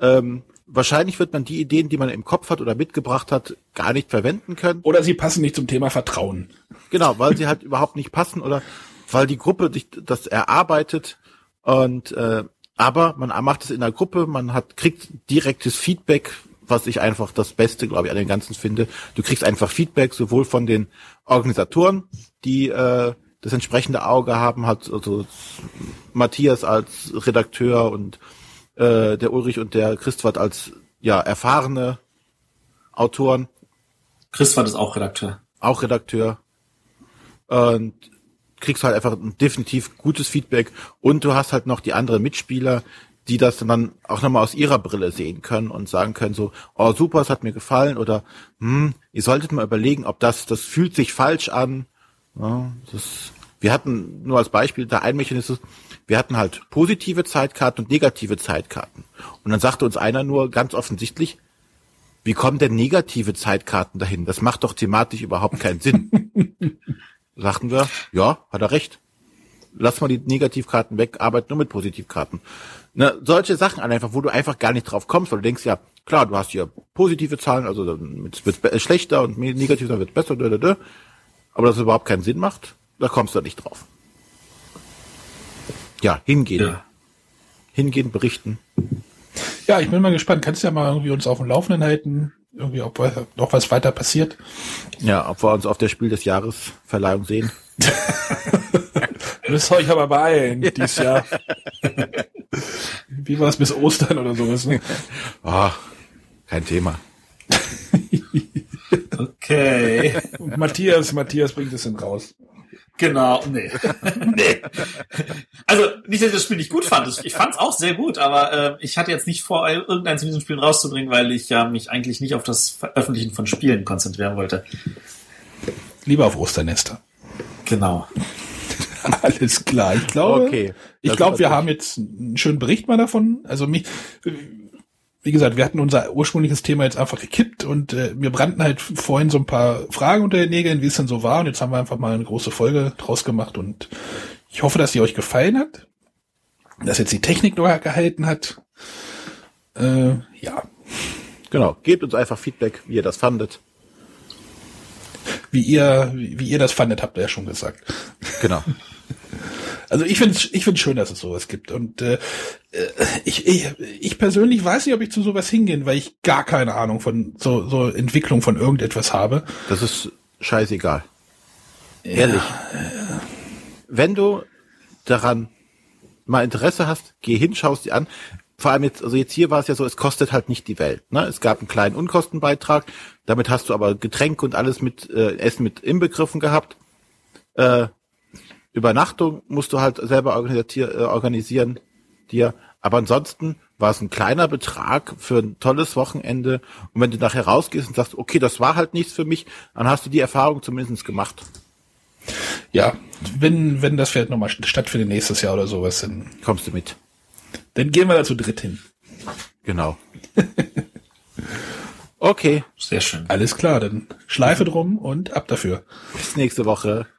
Ähm, wahrscheinlich wird man die Ideen, die man im Kopf hat oder mitgebracht hat, gar nicht verwenden können. Oder sie passen nicht zum Thema Vertrauen. Genau, weil sie halt überhaupt nicht passen oder weil die Gruppe sich das erarbeitet und äh, aber man macht es in der Gruppe, man hat kriegt direktes Feedback, was ich einfach das Beste, glaube ich, an dem Ganzen finde. Du kriegst einfach Feedback sowohl von den Organisatoren, die äh, das entsprechende Auge haben, hat also Matthias als Redakteur und äh, der Ulrich und der Christwart als ja erfahrene Autoren, Christoph ist auch Redakteur. auch Redakteur. Und kriegst halt einfach ein definitiv gutes Feedback und du hast halt noch die anderen Mitspieler, die das dann auch nochmal aus ihrer Brille sehen können und sagen können so, oh super, es hat mir gefallen oder hm, ihr solltet mal überlegen, ob das, das fühlt sich falsch an. Ja, das, wir hatten nur als Beispiel da ein Mechanismus, wir hatten halt positive Zeitkarten und negative Zeitkarten. Und dann sagte uns einer nur ganz offensichtlich, wie kommen denn negative Zeitkarten dahin? Das macht doch thematisch überhaupt keinen Sinn. Sagten wir, ja, hat er recht. Lass mal die Negativkarten weg, arbeit nur mit Positivkarten. Ne, solche Sachen einfach, wo du einfach gar nicht drauf kommst, weil du denkst ja, klar, du hast hier positive Zahlen, also dann wird es schlechter und negativ, dann wird es besser, aber dass es überhaupt keinen Sinn macht, da kommst du nicht drauf. Ja, hingehen. Ja. Hingehen, berichten. Ja, ich bin mal gespannt. Kannst du ja mal irgendwie uns auf dem Laufenden halten, irgendwie, ob noch was weiter passiert. Ja, ob wir uns auf der Spiel des Jahres Verleihung sehen. Müsst euch aber beeilen, dieses Jahr. Wie war es bis Ostern oder sowas? Ne? Ah, kein Thema. Okay. Und Matthias, Matthias bringt es dann raus. Genau, nee. nee. Also, nicht, dass ich das Spiel nicht gut fand. Ich fand es auch sehr gut, aber äh, ich hatte jetzt nicht vor, irgendeins von diesen Spielen rauszubringen, weil ich ja mich eigentlich nicht auf das Veröffentlichen von Spielen konzentrieren wollte. Lieber auf Osternester. Genau. Alles klar. Ich glaube, Okay. ich glaube, wir haben jetzt einen schönen Bericht mal davon. Also mich, wie gesagt, wir hatten unser ursprüngliches Thema jetzt einfach gekippt und äh, mir brannten halt vorhin so ein paar Fragen unter den Nägeln, wie es denn so war. Und jetzt haben wir einfach mal eine große Folge draus gemacht und ich hoffe, dass die euch gefallen hat, dass jetzt die Technik noch gehalten hat. Äh, ja, Genau, gebt uns einfach Feedback, wie ihr das fandet. Wie ihr, wie ihr das fandet, habt ihr ja schon gesagt. Genau. Also ich finde ich finde schön, dass es sowas gibt. Und äh, ich, ich, ich persönlich weiß nicht, ob ich zu sowas hingehen, weil ich gar keine Ahnung von so, so Entwicklung von irgendetwas habe. Das ist scheißegal. Ehrlich. Wenn du daran mal Interesse hast, geh hin, schaust dir an. Vor allem jetzt, also jetzt hier war es ja so, es kostet halt nicht die Welt. Ne? Es gab einen kleinen Unkostenbeitrag, damit hast du aber Getränke und alles mit äh, Essen mit inbegriffen gehabt. Äh, Übernachtung musst du halt selber äh, organisieren dir. Aber ansonsten war es ein kleiner Betrag für ein tolles Wochenende. Und wenn du nachher rausgehst und sagst, okay, das war halt nichts für mich, dann hast du die Erfahrung zumindest gemacht. Ja, wenn, wenn das vielleicht nochmal stattfindet nächstes Jahr oder sowas, dann Kommst du mit. Dann gehen wir da zu dritt hin. Genau. okay, Sehr schön. Alles klar, dann Schleife drum und ab dafür. bis nächste Woche.